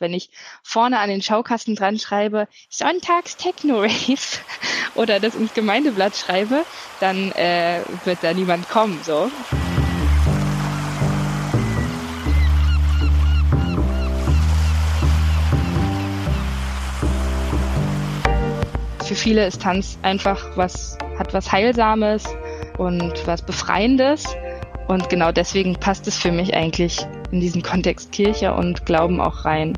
Wenn ich vorne an den Schaukasten dran schreibe, Sonntags Techno Rave oder das ins Gemeindeblatt schreibe, dann äh, wird da niemand kommen, so. Für viele ist Tanz einfach was, hat was Heilsames und was Befreiendes. Und genau deswegen passt es für mich eigentlich in diesen Kontext Kirche und Glauben auch rein.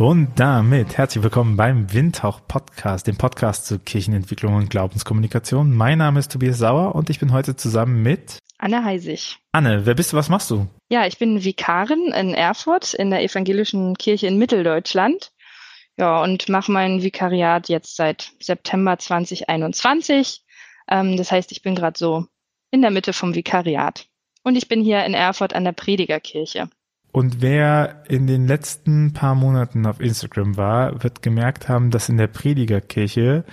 Und damit herzlich willkommen beim Windhauch Podcast, dem Podcast zur Kirchenentwicklung und Glaubenskommunikation. Mein Name ist Tobias Sauer und ich bin heute zusammen mit Anne Heisig. Anne, wer bist du, was machst du? Ja, ich bin Vikarin in Erfurt in der evangelischen Kirche in Mitteldeutschland. Ja, und mache mein Vikariat jetzt seit September 2021. Ähm, das heißt, ich bin gerade so in der Mitte vom Vikariat. Und ich bin hier in Erfurt an der Predigerkirche. Und wer in den letzten paar Monaten auf Instagram war, wird gemerkt haben, dass in der Predigerkirche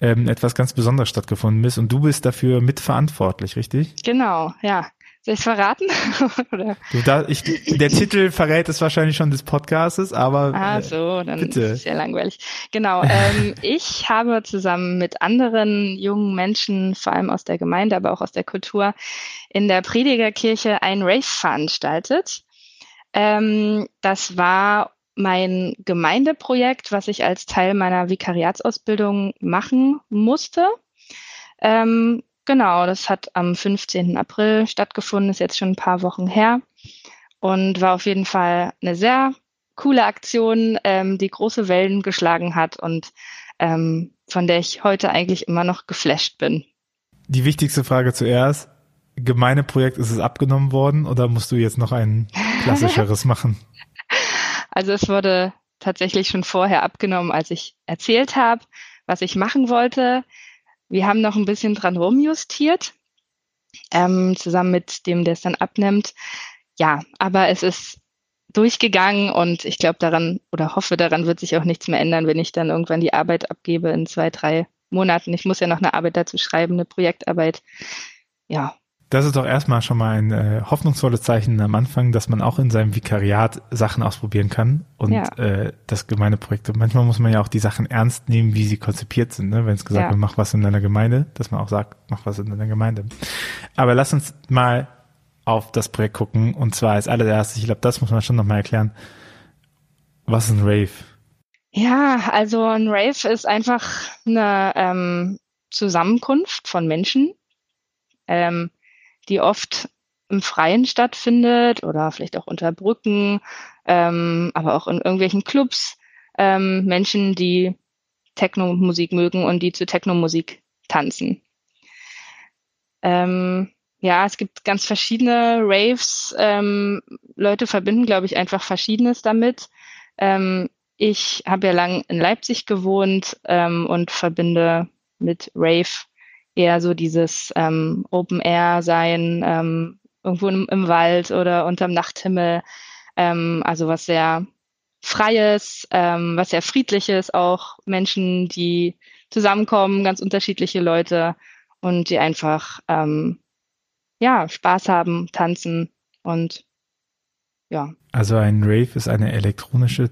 ähm, etwas ganz Besonderes stattgefunden ist und du bist dafür mitverantwortlich, richtig? Genau, ja. Soll ich verraten? Oder? Du, da, ich, der Titel verrät es wahrscheinlich schon des Podcastes, aber ah, so, dann bitte. ist es ja langweilig. Genau. Ähm, ich habe zusammen mit anderen jungen Menschen, vor allem aus der Gemeinde, aber auch aus der Kultur, in der Predigerkirche ein Rave veranstaltet. Ähm, das war mein Gemeindeprojekt, was ich als Teil meiner Vikariatsausbildung machen musste. Ähm, genau, das hat am 15. April stattgefunden, ist jetzt schon ein paar Wochen her und war auf jeden Fall eine sehr coole Aktion, ähm, die große Wellen geschlagen hat und ähm, von der ich heute eigentlich immer noch geflasht bin. Die wichtigste Frage zuerst. Gemeindeprojekt, ist es abgenommen worden oder musst du jetzt noch ein klassischeres machen? Also es wurde tatsächlich schon vorher abgenommen, als ich erzählt habe, was ich machen wollte. Wir haben noch ein bisschen dran rumjustiert, ähm, zusammen mit dem, der es dann abnimmt. Ja, aber es ist durchgegangen und ich glaube daran oder hoffe daran wird sich auch nichts mehr ändern, wenn ich dann irgendwann die Arbeit abgebe in zwei, drei Monaten. Ich muss ja noch eine Arbeit dazu schreiben, eine Projektarbeit. Ja, das ist doch erstmal schon mal ein äh, hoffnungsvolles Zeichen am Anfang, dass man auch in seinem Vikariat Sachen ausprobieren kann und ja. äh, das Gemeindeprojekte. Manchmal muss man ja auch die Sachen ernst nehmen, wie sie konzipiert sind, ne? wenn es gesagt ja. wird, mach was in deiner Gemeinde, dass man auch sagt, mach was in deiner Gemeinde. Aber lass uns mal auf das Projekt gucken und zwar als allererstes, ich glaube, das muss man schon nochmal erklären. Was ist ein Rave? Ja, also ein Rave ist einfach eine ähm, Zusammenkunft von Menschen, ähm, die oft im Freien stattfindet oder vielleicht auch unter Brücken, ähm, aber auch in irgendwelchen Clubs. Ähm, Menschen, die Techno-Musik mögen und die zu Techno-Musik tanzen. Ähm, ja, es gibt ganz verschiedene Raves. Ähm, Leute verbinden, glaube ich, einfach Verschiedenes damit. Ähm, ich habe ja lang in Leipzig gewohnt ähm, und verbinde mit Rave eher so dieses ähm, Open Air sein, ähm, irgendwo im, im, Wald oder unterm Nachthimmel. Ähm, also was sehr Freies, ähm, was sehr Friedliches, auch Menschen, die zusammenkommen, ganz unterschiedliche Leute und die einfach ähm, ja Spaß haben, tanzen und ja. Also ein Rave ist eine elektronische,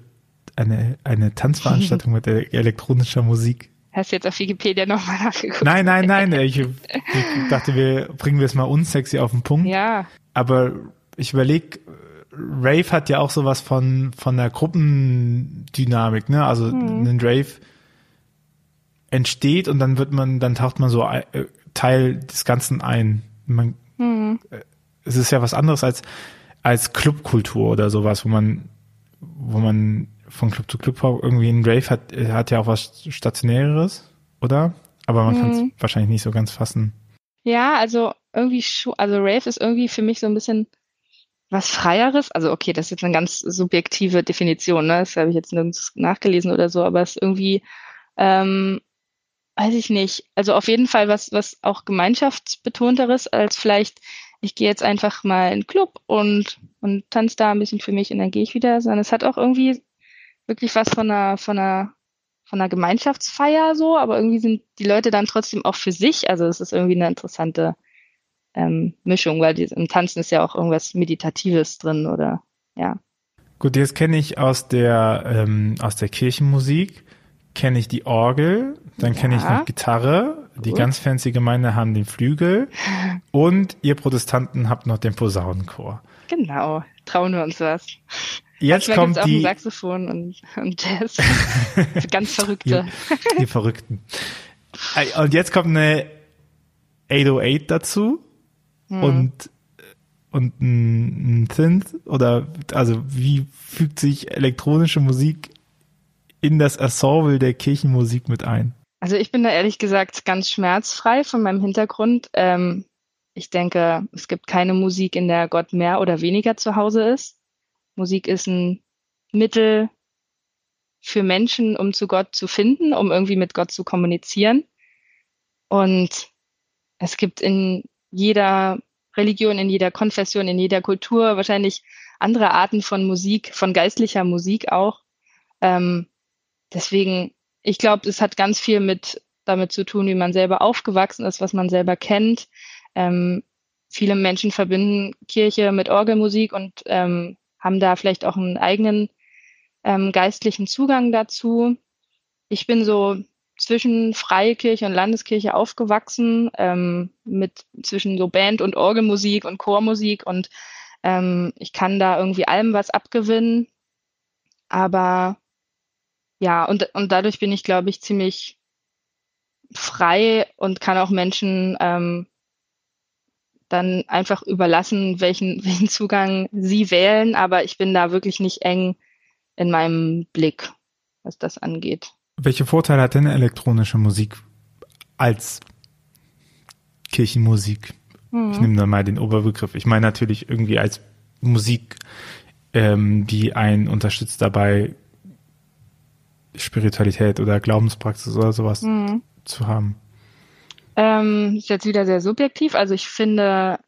eine, eine Tanzveranstaltung mit elektronischer Musik. Hast du jetzt auf Wikipedia nochmal nachgeguckt? Nein, nein, nein. Ich, ich dachte, wir bringen wir es mal unsexy auf den Punkt. Ja. Aber ich überlege, Rave hat ja auch sowas von, von der Gruppendynamik, ne? Also hm. ein Rave entsteht und dann wird man, dann taucht man so äh, Teil des Ganzen ein. Man, hm. Es ist ja was anderes als, als Clubkultur oder sowas, wo man, wo man von Club zu Club irgendwie ein Rave hat, hat ja auch was Stationäres, oder? Aber man mhm. kann es wahrscheinlich nicht so ganz fassen. Ja, also irgendwie schon, also Rave ist irgendwie für mich so ein bisschen was Freieres. Also okay, das ist jetzt eine ganz subjektive Definition, ne? Das habe ich jetzt nirgends nachgelesen oder so, aber es ist irgendwie, ähm, weiß ich nicht. Also auf jeden Fall was, was auch gemeinschaftsbetonteres als vielleicht, ich gehe jetzt einfach mal in den Club und, und tanze da ein bisschen für mich und dann gehe ich wieder, sondern es hat auch irgendwie wirklich was von einer, von einer, von einer Gemeinschaftsfeier so, aber irgendwie sind die Leute dann trotzdem auch für sich. Also es ist irgendwie eine interessante ähm, Mischung, weil die, im Tanzen ist ja auch irgendwas Meditatives drin oder ja. Gut, jetzt kenne ich aus der ähm, aus der Kirchenmusik kenne ich die Orgel, dann ja. kenne ich noch Gitarre, Gut. die ganz fancy Gemeinde haben den Flügel und ihr Protestanten habt noch den Posaunenchor. Genau, trauen wir uns was. Jetzt Manchmal kommt die Saxophon und, und Jazz. ganz verrückte. die, die Verrückten. Und jetzt kommt eine 808 dazu hm. und und ein, ein Synth oder also wie fügt sich elektronische Musik in das Ensemble der Kirchenmusik mit ein? Also ich bin da ehrlich gesagt ganz schmerzfrei von meinem Hintergrund. Ähm, ich denke, es gibt keine Musik, in der Gott mehr oder weniger zu Hause ist. Musik ist ein Mittel für Menschen, um zu Gott zu finden, um irgendwie mit Gott zu kommunizieren. Und es gibt in jeder Religion, in jeder Konfession, in jeder Kultur wahrscheinlich andere Arten von Musik, von geistlicher Musik auch. Ähm, deswegen, ich glaube, es hat ganz viel mit damit zu tun, wie man selber aufgewachsen ist, was man selber kennt. Ähm, viele Menschen verbinden Kirche mit Orgelmusik und ähm, haben da vielleicht auch einen eigenen ähm, geistlichen Zugang dazu. Ich bin so zwischen Freikirche und Landeskirche aufgewachsen, ähm, mit zwischen so Band- und Orgelmusik und Chormusik und ähm, ich kann da irgendwie allem was abgewinnen. Aber ja, und, und dadurch bin ich, glaube ich, ziemlich frei und kann auch Menschen ähm, dann einfach überlassen, welchen, welchen Zugang sie wählen. Aber ich bin da wirklich nicht eng in meinem Blick, was das angeht. Welche Vorteile hat denn elektronische Musik als Kirchenmusik? Mhm. Ich nehme da mal den Oberbegriff. Ich meine natürlich irgendwie als Musik, ähm, die einen unterstützt dabei, Spiritualität oder Glaubenspraxis oder sowas mhm. zu haben. Ähm, ist jetzt wieder sehr subjektiv. Also ich finde,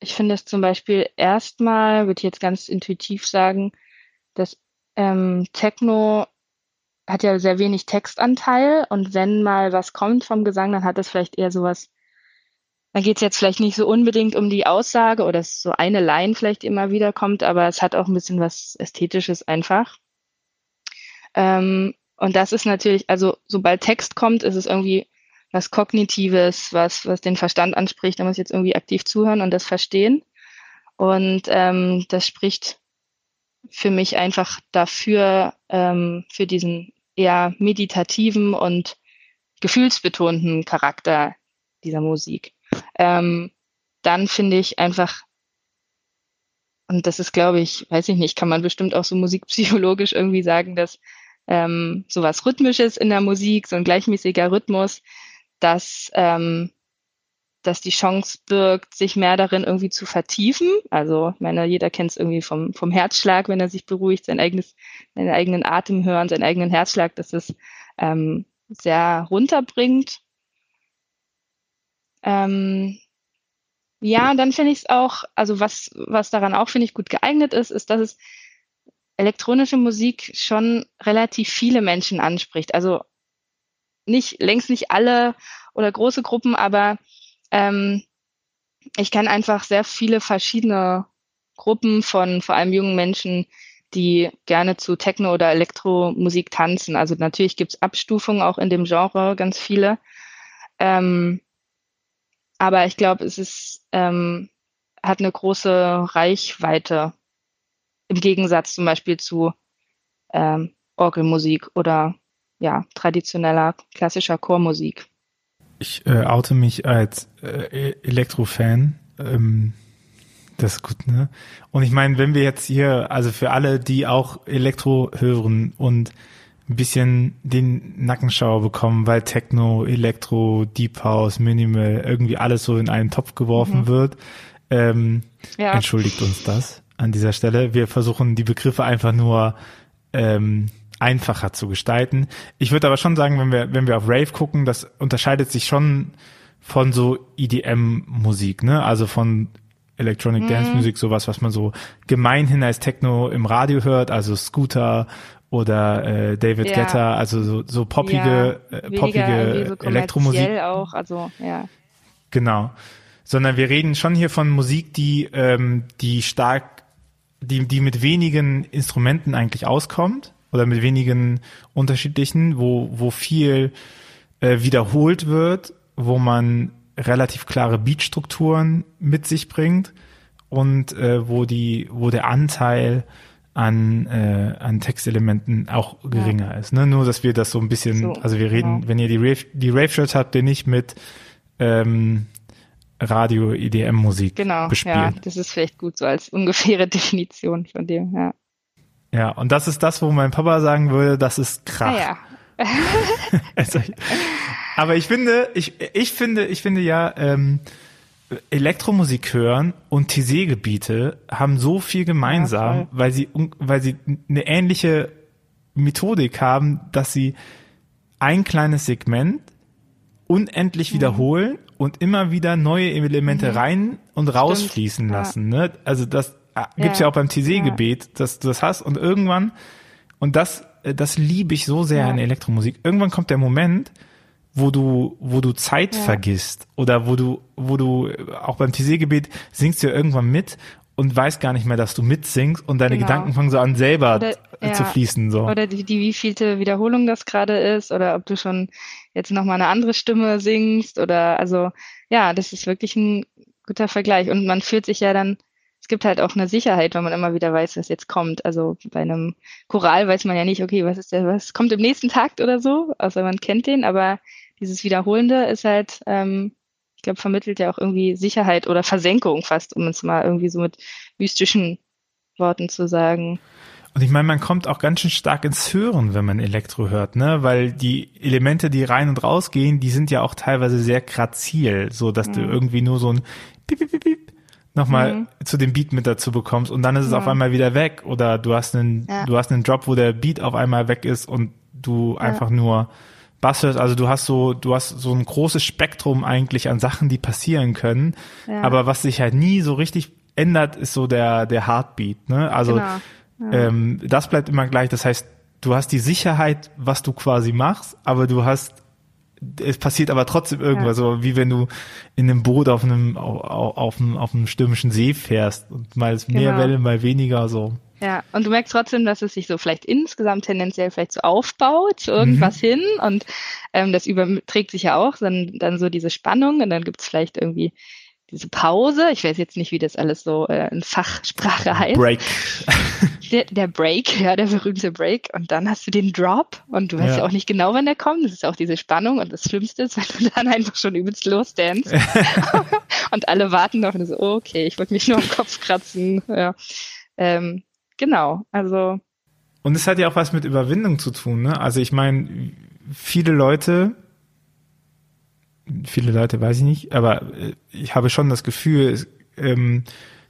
ich finde es zum Beispiel erstmal, würde ich jetzt ganz intuitiv sagen, dass ähm, Techno hat ja sehr wenig Textanteil und wenn mal was kommt vom Gesang, dann hat es vielleicht eher sowas, dann geht es jetzt vielleicht nicht so unbedingt um die Aussage oder es so eine Line vielleicht immer wieder kommt, aber es hat auch ein bisschen was Ästhetisches einfach. Ähm, und das ist natürlich, also sobald Text kommt, ist es irgendwie was Kognitives, was, was den Verstand anspricht, da muss ich jetzt irgendwie aktiv zuhören und das verstehen. Und ähm, das spricht für mich einfach dafür, ähm, für diesen eher meditativen und gefühlsbetonten Charakter dieser Musik. Ähm, dann finde ich einfach, und das ist, glaube ich, weiß ich nicht, kann man bestimmt auch so musikpsychologisch irgendwie sagen, dass ähm, sowas Rhythmisches in der Musik, so ein gleichmäßiger Rhythmus, dass, ähm, dass die Chance birgt, sich mehr darin irgendwie zu vertiefen. Also, ich meine, jeder kennt es irgendwie vom, vom Herzschlag, wenn er sich beruhigt, sein eigenes, seinen eigenen Atem hören, seinen eigenen Herzschlag, dass es ähm, sehr runterbringt. Ähm, ja, dann finde ich es auch, also was, was daran auch, finde ich, gut geeignet ist, ist, dass es elektronische Musik schon relativ viele Menschen anspricht. Also nicht, längst nicht alle oder große Gruppen, aber ähm, ich kenne einfach sehr viele verschiedene Gruppen von vor allem jungen Menschen, die gerne zu Techno- oder Elektromusik tanzen. Also natürlich gibt's Abstufungen auch in dem Genre, ganz viele. Ähm, aber ich glaube, es ist, ähm, hat eine große Reichweite im Gegensatz zum Beispiel zu ähm, Orgelmusik oder ja, traditioneller klassischer Chormusik. Ich äh, oute mich als äh, Elektrofan. Ähm, das ist gut, ne? Und ich meine, wenn wir jetzt hier, also für alle, die auch Elektro hören und ein bisschen den Nackenschauer bekommen, weil Techno, Elektro, Deep House, Minimal, irgendwie alles so in einen Topf geworfen mhm. wird, ähm, ja. entschuldigt uns das an dieser Stelle. Wir versuchen die Begriffe einfach nur ähm, einfacher zu gestalten. Ich würde aber schon sagen, wenn wir, wenn wir auf Rave gucken, das unterscheidet sich schon von so EDM-Musik, ne? Also von Electronic mhm. Dance Music, sowas, was man so gemeinhin als Techno im Radio hört, also Scooter oder äh, David ja. Guetta, also so, so poppige, ja, äh, poppige so Elektromusik. auch, also ja. Genau. sondern wir reden schon hier von Musik, die, ähm, die stark, die, die mit wenigen Instrumenten eigentlich auskommt oder mit wenigen unterschiedlichen, wo, wo viel äh, wiederholt wird, wo man relativ klare Beatstrukturen mit sich bringt und äh, wo die, wo der Anteil an, äh, an Textelementen auch geringer ja. ist. Ne? Nur, dass wir das so ein bisschen, so, also wir reden, genau. wenn ihr die Rave, die Rave-Shirts habt, ihr nicht mit ähm, Radio-EDM-Musik genau, bespielen. Ja, das ist vielleicht gut so als ungefähre Definition von dem, ja. Ja, und das ist das, wo mein Papa sagen würde, das ist Krach. Ah, ja. also, aber ich finde, ich, ich finde, ich finde ja, ähm, Elektromusik hören und TC-Gebiete haben so viel gemeinsam, ja, weil sie, weil sie eine ähnliche Methodik haben, dass sie ein kleines Segment unendlich mhm. wiederholen und immer wieder neue Elemente mhm. rein und rausfließen lassen. Ja. Ne? Also das gibt's ja, ja auch beim TC-Gebet, dass du das hast. Und irgendwann, und das, äh, das liebe ich so sehr in Elektromusik, irgendwann kommt der Moment, wo du, wo du Zeit ja. vergisst. Oder wo du, wo du auch beim TC-Gebet singst du ja irgendwann mit und weißt gar nicht mehr, dass du mitsingst und deine genau. Gedanken fangen so an selber oder, ja. zu fließen so. Oder die, die wievielte Wiederholung das gerade ist. Oder ob du schon jetzt noch mal eine andere Stimme singst. Oder also ja, das ist wirklich ein guter Vergleich. Und man fühlt sich ja dann es gibt halt auch eine Sicherheit, wenn man immer wieder weiß, was jetzt kommt. Also bei einem Choral weiß man ja nicht, okay, was ist der, was kommt im nächsten Takt oder so, außer man kennt den, aber dieses Wiederholende ist halt, ähm, ich glaube, vermittelt ja auch irgendwie Sicherheit oder Versenkung fast, um es mal irgendwie so mit mystischen Worten zu sagen. Und ich meine, man kommt auch ganz schön stark ins Hören, wenn man Elektro hört, ne? Weil die Elemente, die rein und raus gehen, die sind ja auch teilweise sehr grazil, so dass mhm. du irgendwie nur so ein Piep, Piep, Piep nochmal mhm. zu dem Beat mit dazu bekommst und dann ist es ja. auf einmal wieder weg oder du hast einen, ja. du hast einen Drop, wo der Beat auf einmal weg ist und du ja. einfach nur Buzzwords, also du hast so, du hast so ein großes Spektrum eigentlich an Sachen, die passieren können. Aber was sich halt nie so richtig ändert, ist so der, der Heartbeat, ne? Also, genau. ähm, das bleibt immer gleich. Das heißt, du hast die Sicherheit, was du quasi machst, aber du hast es passiert aber trotzdem irgendwas, ja. so wie wenn du in einem Boot auf einem auf, auf, einem, auf einem stürmischen See fährst und mal ist mehr genau. Welle, mal weniger so. Ja, und du merkst trotzdem, dass es sich so vielleicht insgesamt tendenziell vielleicht so aufbaut, so irgendwas mhm. hin und ähm, das überträgt sich ja auch, dann, dann so diese Spannung und dann gibt's vielleicht irgendwie diese Pause, ich weiß jetzt nicht, wie das alles so äh, in Fachsprache heißt. Break. Der, der Break, ja, der berühmte Break. Und dann hast du den Drop und du weißt ja, ja auch nicht genau, wann der kommt. Das ist auch diese Spannung und das Schlimmste ist, wenn du dann einfach schon übelst losdance und alle warten noch und so, okay, ich wollte mich nur am Kopf kratzen. Ja. Ähm, genau, also. Und es hat ja auch was mit Überwindung zu tun, ne? Also ich meine, viele Leute viele Leute weiß ich nicht, aber äh, ich habe schon das Gefühl, ähm,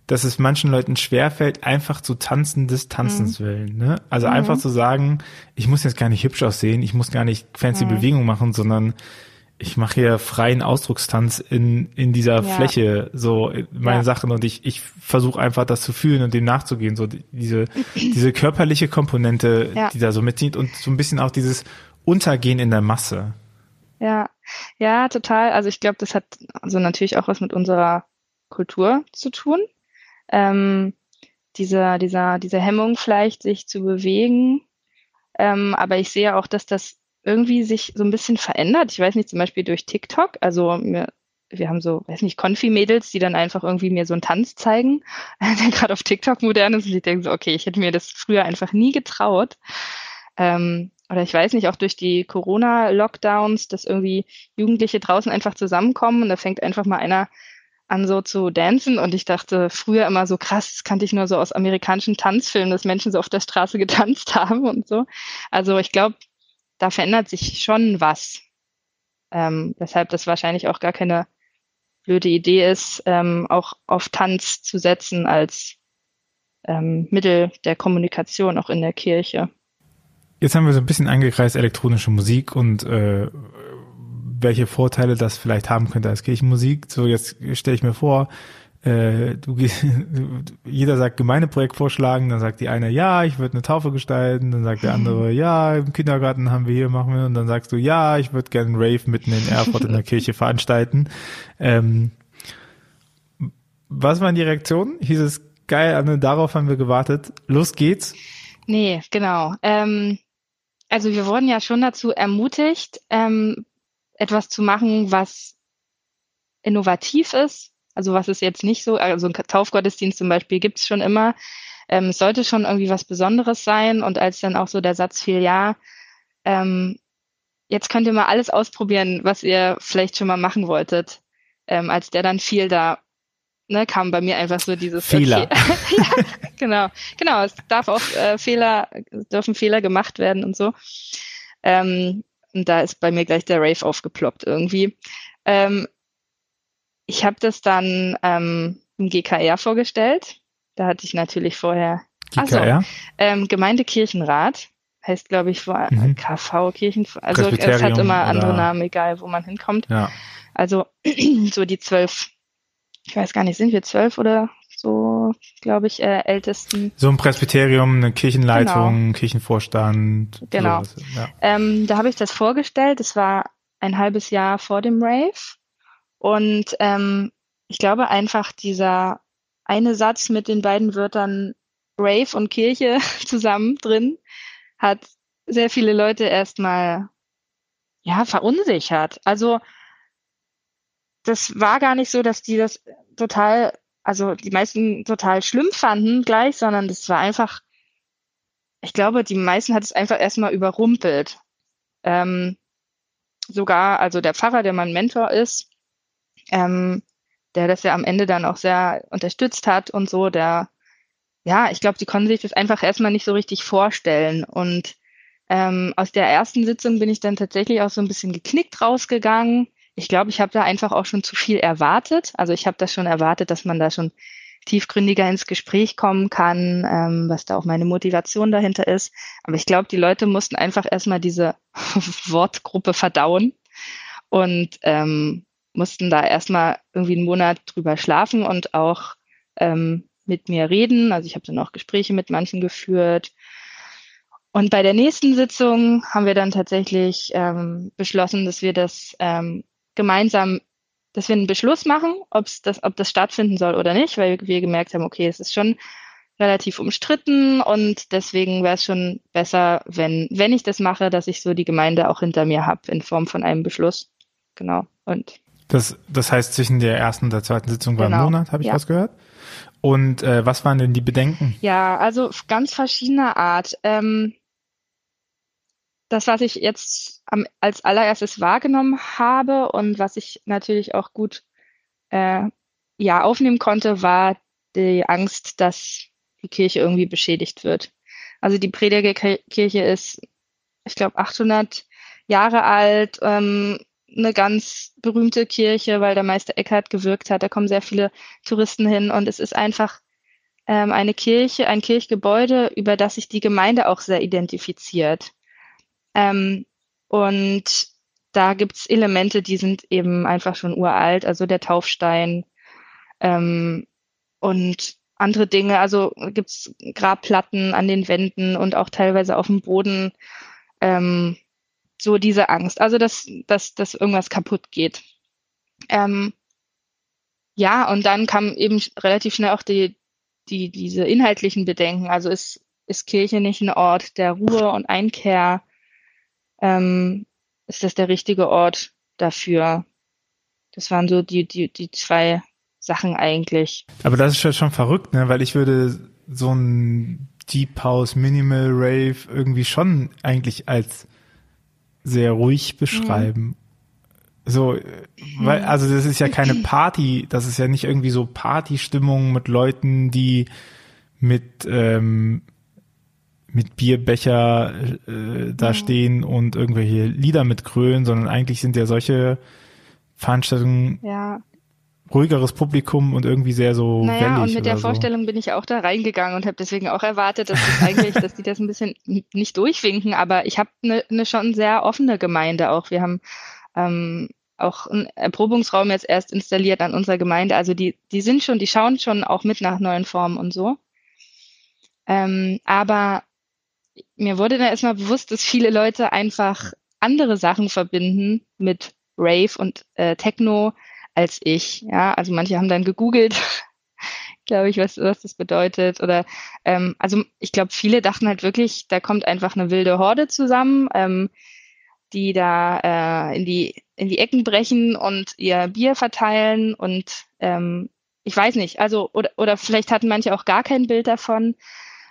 dass es manchen Leuten schwerfällt, einfach zu tanzen des Tanzens mhm. willen. Ne? Also mhm. einfach zu sagen, ich muss jetzt gar nicht hübsch aussehen, ich muss gar nicht fancy mhm. Bewegung machen, sondern ich mache hier freien Ausdruckstanz in, in dieser ja. Fläche, so meine ja. Sachen und ich, ich versuche einfach das zu fühlen und dem nachzugehen, so diese, diese körperliche Komponente, ja. die da so mitzieht und so ein bisschen auch dieses Untergehen in der Masse. Ja, ja, total. Also ich glaube, das hat also natürlich auch was mit unserer Kultur zu tun. Ähm, dieser, dieser, diese Hemmung vielleicht, sich zu bewegen. Ähm, aber ich sehe auch, dass das irgendwie sich so ein bisschen verändert. Ich weiß nicht, zum Beispiel durch TikTok. Also mir, wir haben so, weiß nicht, Konfi-Mädels, die dann einfach irgendwie mir so einen Tanz zeigen, der gerade auf TikTok modern ist. Und ich denke so, okay, ich hätte mir das früher einfach nie getraut. Ähm, oder ich weiß nicht, auch durch die Corona-Lockdowns, dass irgendwie Jugendliche draußen einfach zusammenkommen und da fängt einfach mal einer an so zu dancen und ich dachte früher immer so krass, das kannte ich nur so aus amerikanischen Tanzfilmen, dass Menschen so auf der Straße getanzt haben und so. Also ich glaube, da verändert sich schon was. Ähm, weshalb das wahrscheinlich auch gar keine blöde Idee ist, ähm, auch auf Tanz zu setzen als ähm, Mittel der Kommunikation auch in der Kirche. Jetzt haben wir so ein bisschen angekreist elektronische Musik und äh, welche Vorteile das vielleicht haben könnte als Kirchenmusik. So, jetzt stelle ich mir vor, äh, du, jeder sagt Gemeindeprojekt vorschlagen, dann sagt die eine, ja, ich würde eine Taufe gestalten, dann sagt der andere, ja, im Kindergarten haben wir hier, machen wir, und dann sagst du, ja, ich würde gerne einen Rave mitten in Erfurt in der Kirche veranstalten. Ähm, was waren die Reaktionen? Hieß es geil, Anne, darauf haben wir gewartet. Los geht's. Nee, genau. Ähm, also wir wurden ja schon dazu ermutigt, ähm, etwas zu machen, was innovativ ist. Also was ist jetzt nicht so, also ein Taufgottesdienst zum Beispiel gibt's schon immer. Ähm, es sollte schon irgendwie was Besonderes sein. Und als dann auch so der Satz fiel, ja, ähm, jetzt könnt ihr mal alles ausprobieren, was ihr vielleicht schon mal machen wolltet. Ähm, als der dann fiel, da ne, kam bei mir einfach so dieses Fehler. Okay. ja, genau, genau. Es darf auch äh, Fehler, dürfen Fehler gemacht werden und so. Ähm, und da ist bei mir gleich der Rave aufgeploppt irgendwie. Ähm, ich habe das dann ähm, im GKR vorgestellt. Da hatte ich natürlich vorher GKR? So, ähm, Gemeindekirchenrat heißt, glaube ich, vor mhm. KV Kirchen. Also es hat immer andere? Namen, egal wo man hinkommt. Ja. Also so die zwölf, ich weiß gar nicht, sind wir zwölf oder so, glaube ich, äh, ältesten. So ein Presbyterium, eine Kirchenleitung, genau. Kirchenvorstand. Genau. ja. ähm, da habe ich das vorgestellt. Das war ein halbes Jahr vor dem Rave. Und ähm, ich glaube einfach dieser eine Satz mit den beiden Wörtern Rave und Kirche zusammen drin hat sehr viele Leute erstmal ja verunsichert. Also das war gar nicht so, dass die das total, also die meisten total schlimm fanden gleich, sondern das war einfach, ich glaube, die meisten hat es einfach erstmal überrumpelt. Ähm, sogar, also der Pfarrer, der mein Mentor ist, ähm, der das ja am Ende dann auch sehr unterstützt hat und so, der, ja, ich glaube, die konnten sich das einfach erstmal nicht so richtig vorstellen. Und ähm, aus der ersten Sitzung bin ich dann tatsächlich auch so ein bisschen geknickt rausgegangen. Ich glaube, ich habe da einfach auch schon zu viel erwartet. Also ich habe das schon erwartet, dass man da schon tiefgründiger ins Gespräch kommen kann, ähm, was da auch meine Motivation dahinter ist. Aber ich glaube, die Leute mussten einfach erstmal diese Wortgruppe verdauen und ähm, mussten da erstmal irgendwie einen Monat drüber schlafen und auch ähm, mit mir reden. Also ich habe dann auch Gespräche mit manchen geführt. Und bei der nächsten Sitzung haben wir dann tatsächlich ähm, beschlossen, dass wir das ähm, gemeinsam, dass wir einen Beschluss machen, ob's das, ob das stattfinden soll oder nicht, weil wir gemerkt haben, okay, es ist schon relativ umstritten und deswegen wäre es schon besser, wenn, wenn ich das mache, dass ich so die Gemeinde auch hinter mir habe in Form von einem Beschluss. Genau. Und das, das heißt, zwischen der ersten und der zweiten Sitzung war genau. ein Monat, habe ich ja. was gehört. Und äh, was waren denn die Bedenken? Ja, also ganz verschiedener Art. Ähm, das, was ich jetzt am, als allererstes wahrgenommen habe und was ich natürlich auch gut äh, ja aufnehmen konnte, war die Angst, dass die Kirche irgendwie beschädigt wird. Also die Predigerkirche ist, ich glaube, 800 Jahre alt, ähm, eine ganz berühmte Kirche, weil der Meister Eckhart gewirkt hat. Da kommen sehr viele Touristen hin und es ist einfach ähm, eine Kirche, ein Kirchgebäude, über das sich die Gemeinde auch sehr identifiziert. Ähm, und da gibt's Elemente, die sind eben einfach schon uralt, also der Taufstein ähm, und andere Dinge. Also gibt's Grabplatten an den Wänden und auch teilweise auf dem Boden. Ähm, so diese Angst. Also, dass, dass, dass irgendwas kaputt geht. Ähm, ja, und dann kam eben relativ schnell auch die, die, diese inhaltlichen Bedenken. Also ist, ist Kirche nicht ein Ort der Ruhe und Einkehr? Ähm, ist das der richtige Ort dafür? Das waren so die, die, die zwei Sachen eigentlich. Aber das ist ja schon verrückt, ne? Weil ich würde so ein Deep House Minimal Rave irgendwie schon eigentlich als sehr ruhig beschreiben. Mhm. So, weil, also das ist ja keine Party, das ist ja nicht irgendwie so Partystimmung mit Leuten, die mit, ähm, mit Bierbecher äh, da mhm. stehen und irgendwelche Lieder mitkrölen, sondern eigentlich sind ja solche Veranstaltungen ja ruhigeres Publikum und irgendwie sehr so Naja, und mit der Vorstellung so. bin ich auch da reingegangen und habe deswegen auch erwartet, dass das eigentlich, dass die das ein bisschen nicht durchwinken, aber ich habe eine ne schon sehr offene Gemeinde auch. Wir haben ähm, auch einen Erprobungsraum jetzt erst installiert an unserer Gemeinde. Also die, die sind schon, die schauen schon auch mit nach neuen Formen und so. Ähm, aber mir wurde da erstmal bewusst, dass viele Leute einfach andere Sachen verbinden mit Rave und äh, Techno, als ich. Ja, also manche haben dann gegoogelt, glaube ich, was, was das bedeutet. Oder ähm, also ich glaube, viele dachten halt wirklich, da kommt einfach eine wilde Horde zusammen, ähm, die da äh, in die in die Ecken brechen und ihr Bier verteilen und ähm, ich weiß nicht, also oder oder vielleicht hatten manche auch gar kein Bild davon,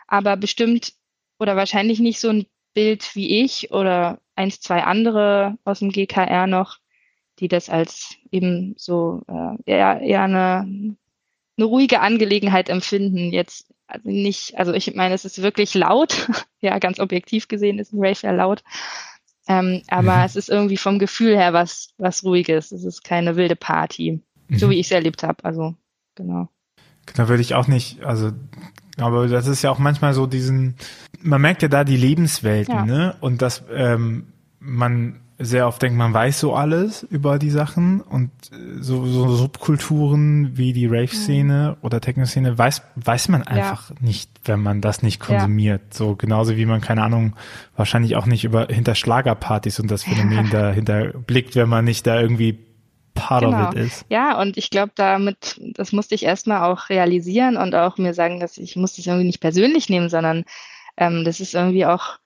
aber bestimmt oder wahrscheinlich nicht so ein Bild wie ich oder eins, zwei andere aus dem GKR noch, die das als eben so äh, eher, eher eine, eine ruhige Angelegenheit empfinden. Jetzt also nicht, also ich meine, es ist wirklich laut, ja, ganz objektiv gesehen ist ein Rave ja laut. Ähm, aber mhm. es ist irgendwie vom Gefühl her was, was ruhiges. Es ist keine wilde Party, mhm. so wie ich es erlebt habe. Also, genau. Da würde ich auch nicht, also aber das ist ja auch manchmal so diesen, man merkt ja da die Lebenswelten, ja. ne? Und dass ähm, man sehr oft denkt, man weiß so alles über die Sachen und äh, so, so Subkulturen wie die Rave-Szene mhm. oder Techno-Szene weiß, weiß man einfach ja. nicht, wenn man das nicht konsumiert. Ja. So genauso wie man, keine Ahnung, wahrscheinlich auch nicht über hinter Schlagerpartys und das Phänomen dahinter blickt, wenn man nicht da irgendwie part genau. of it ist. Ja, und ich glaube, damit, das musste ich erstmal auch realisieren und auch mir sagen, dass ich muss das irgendwie nicht persönlich nehmen, sondern ähm, das ist irgendwie auch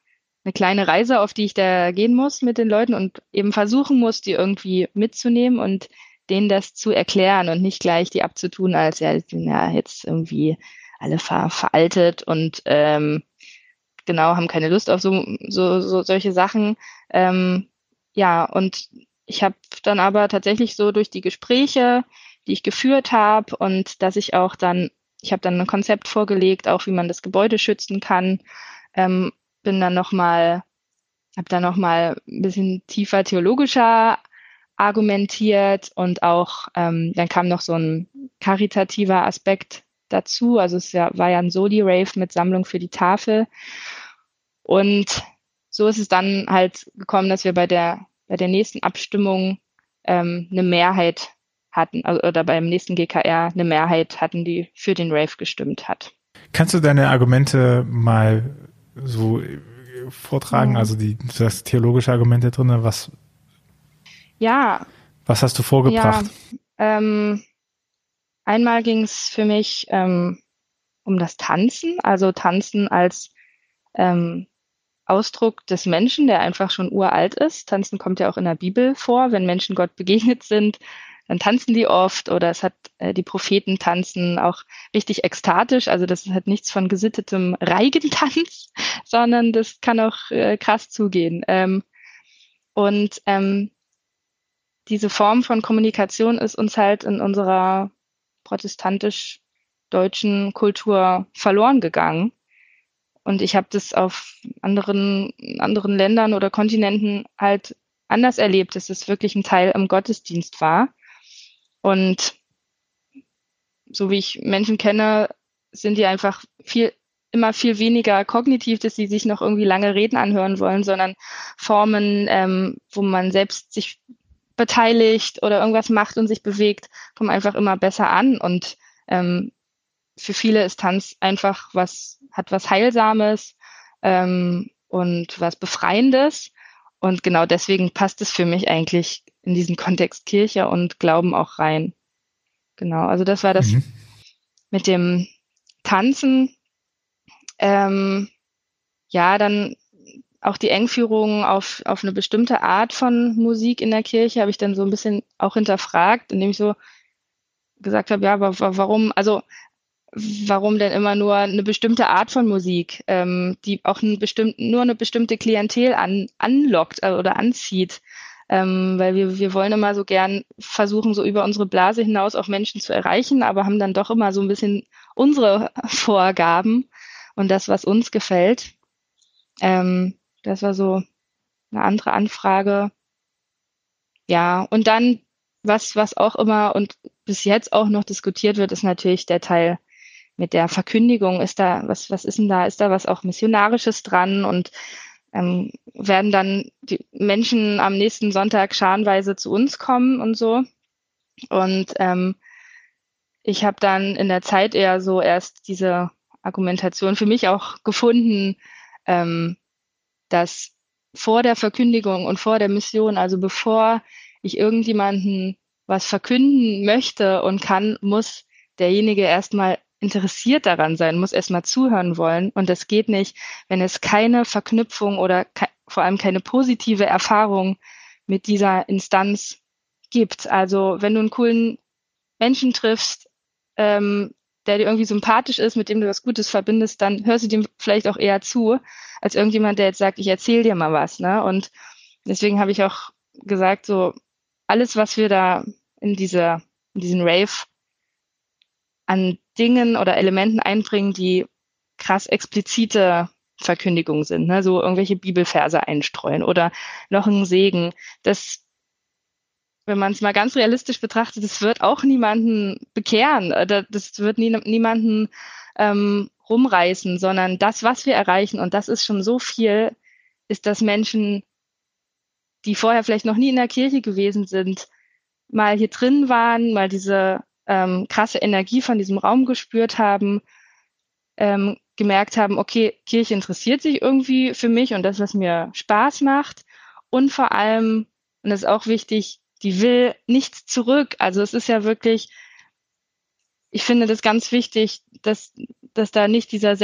eine kleine Reise, auf die ich da gehen muss mit den Leuten und eben versuchen muss, die irgendwie mitzunehmen und denen das zu erklären und nicht gleich die abzutun, als ja, ja jetzt irgendwie alle ver veraltet und ähm, genau haben keine Lust auf so, so, so solche Sachen. Ähm, ja, und ich habe dann aber tatsächlich so durch die Gespräche, die ich geführt habe und dass ich auch dann, ich habe dann ein Konzept vorgelegt, auch wie man das Gebäude schützen kann, ähm, bin dann nochmal, habe dann nochmal ein bisschen tiefer theologischer argumentiert und auch ähm, dann kam noch so ein karitativer Aspekt dazu. Also es war ja ein Soli-Rave mit Sammlung für die Tafel. Und so ist es dann halt gekommen, dass wir bei der bei der nächsten Abstimmung ähm, eine Mehrheit hatten, also, oder beim nächsten GKR eine Mehrheit hatten, die für den Rave gestimmt hat. Kannst du deine Argumente mal so vortragen? Mhm. Also die, du hast theologische Argumente drin, was? Ja. Was hast du vorgebracht? Ja, ähm, einmal ging es für mich ähm, um das Tanzen, also Tanzen als ähm, Ausdruck des Menschen, der einfach schon uralt ist. Tanzen kommt ja auch in der Bibel vor. Wenn Menschen Gott begegnet sind, dann tanzen die oft oder es hat äh, die Propheten tanzen auch richtig ekstatisch. Also das hat nichts von gesittetem Reigentanz, sondern das kann auch äh, krass zugehen. Ähm, und ähm, diese Form von Kommunikation ist uns halt in unserer protestantisch-deutschen Kultur verloren gegangen. Und ich habe das auf anderen, anderen Ländern oder Kontinenten halt anders erlebt, dass es wirklich ein Teil im Gottesdienst war. Und so wie ich Menschen kenne, sind die einfach viel, immer viel weniger kognitiv, dass sie sich noch irgendwie lange Reden anhören wollen, sondern Formen, ähm, wo man selbst sich beteiligt oder irgendwas macht und sich bewegt, kommen einfach immer besser an. Und ähm, für viele ist Tanz einfach was, hat was Heilsames ähm, und was Befreiendes. Und genau deswegen passt es für mich eigentlich in diesen Kontext Kirche und Glauben auch rein. Genau, also das war das mhm. mit dem Tanzen. Ähm, ja, dann auch die Engführung auf, auf eine bestimmte Art von Musik in der Kirche habe ich dann so ein bisschen auch hinterfragt, indem ich so gesagt habe, ja, aber warum, also warum denn immer nur eine bestimmte Art von Musik, ähm, die auch ein bestimmt, nur eine bestimmte Klientel an, anlockt äh, oder anzieht. Ähm, weil wir, wir wollen immer so gern versuchen, so über unsere Blase hinaus auch Menschen zu erreichen, aber haben dann doch immer so ein bisschen unsere Vorgaben und das, was uns gefällt. Ähm, das war so eine andere Anfrage. Ja, und dann, was, was auch immer und bis jetzt auch noch diskutiert wird, ist natürlich der Teil mit der Verkündigung, ist da, was, was ist denn da, ist da was auch Missionarisches dran und ähm, werden dann die Menschen am nächsten Sonntag scharenweise zu uns kommen und so. Und ähm, ich habe dann in der Zeit eher so erst diese Argumentation für mich auch gefunden, ähm, dass vor der Verkündigung und vor der Mission, also bevor ich irgendjemanden was verkünden möchte und kann, muss derjenige erstmal interessiert daran sein, muss erstmal zuhören wollen. Und das geht nicht, wenn es keine Verknüpfung oder ke vor allem keine positive Erfahrung mit dieser Instanz gibt. Also wenn du einen coolen Menschen triffst, ähm, der dir irgendwie sympathisch ist, mit dem du was Gutes verbindest, dann hörst du dem vielleicht auch eher zu, als irgendjemand, der jetzt sagt, ich erzähle dir mal was. Ne? Und deswegen habe ich auch gesagt, so alles, was wir da in dieser, in diesen Rave an Dingen oder Elementen einbringen, die krass explizite Verkündigung sind, ne? so irgendwelche Bibelverse einstreuen oder noch ein Segen. Das, wenn man es mal ganz realistisch betrachtet, das wird auch niemanden bekehren, äh, das wird nie, niemanden ähm, rumreißen, sondern das, was wir erreichen, und das ist schon so viel, ist, dass Menschen, die vorher vielleicht noch nie in der Kirche gewesen sind, mal hier drin waren, mal diese ähm, krasse Energie von diesem Raum gespürt haben, ähm, gemerkt haben, okay, Kirche interessiert sich irgendwie für mich und das, was mir Spaß macht. Und vor allem, und das ist auch wichtig, die will nichts zurück. Also es ist ja wirklich, ich finde das ganz wichtig, dass, dass da nicht dieser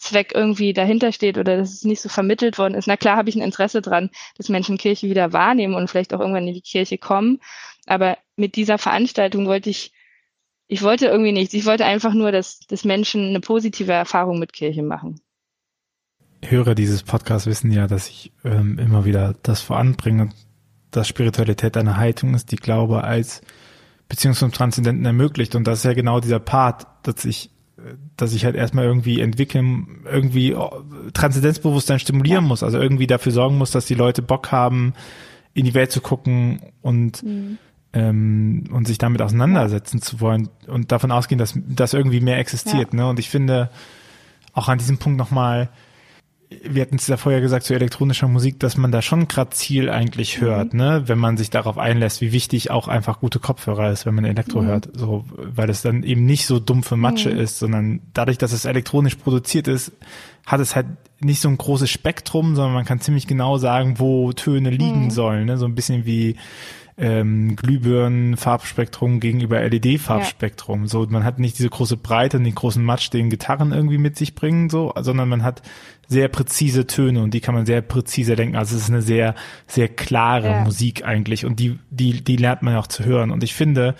Selbstzweck irgendwie dahinter steht oder dass es nicht so vermittelt worden ist. Na klar habe ich ein Interesse dran, dass Menschen Kirche wieder wahrnehmen und vielleicht auch irgendwann in die Kirche kommen. Aber mit dieser Veranstaltung wollte ich ich wollte irgendwie nichts. Ich wollte einfach nur, dass, dass Menschen eine positive Erfahrung mit Kirche machen. Hörer dieses Podcasts wissen ja, dass ich ähm, immer wieder das voranbringe, dass Spiritualität eine Haltung ist, die Glaube als Beziehung zum Transzendenten ermöglicht. Und das ist ja genau dieser Part, dass ich, dass ich halt erstmal irgendwie entwickeln, irgendwie Transzendenzbewusstsein stimulieren ja. muss. Also irgendwie dafür sorgen muss, dass die Leute Bock haben, in die Welt zu gucken und mhm ähm, und sich damit auseinandersetzen zu wollen und davon ausgehen, dass das irgendwie mehr existiert. Ja. Ne? Und ich finde auch an diesem Punkt nochmal, wir hatten es ja vorher gesagt zu elektronischer Musik, dass man da schon gerade Ziel eigentlich mhm. hört, ne, wenn man sich darauf einlässt, wie wichtig auch einfach gute Kopfhörer ist, wenn man Elektro mhm. hört, so, weil es dann eben nicht so dumpfe Matsche mhm. ist, sondern dadurch, dass es elektronisch produziert ist, hat es halt nicht so ein großes Spektrum, sondern man kann ziemlich genau sagen, wo Töne liegen mhm. sollen, ne, so ein bisschen wie ähm, Glühbirnen-Farbspektrum gegenüber LED-Farbspektrum. Ja. So, man hat nicht diese große Breite und den großen Matsch, den Gitarren irgendwie mit sich bringen, so, sondern man hat sehr präzise Töne und die kann man sehr präzise denken. Also es ist eine sehr, sehr klare ja. Musik eigentlich und die, die, die lernt man auch zu hören. Und ich finde,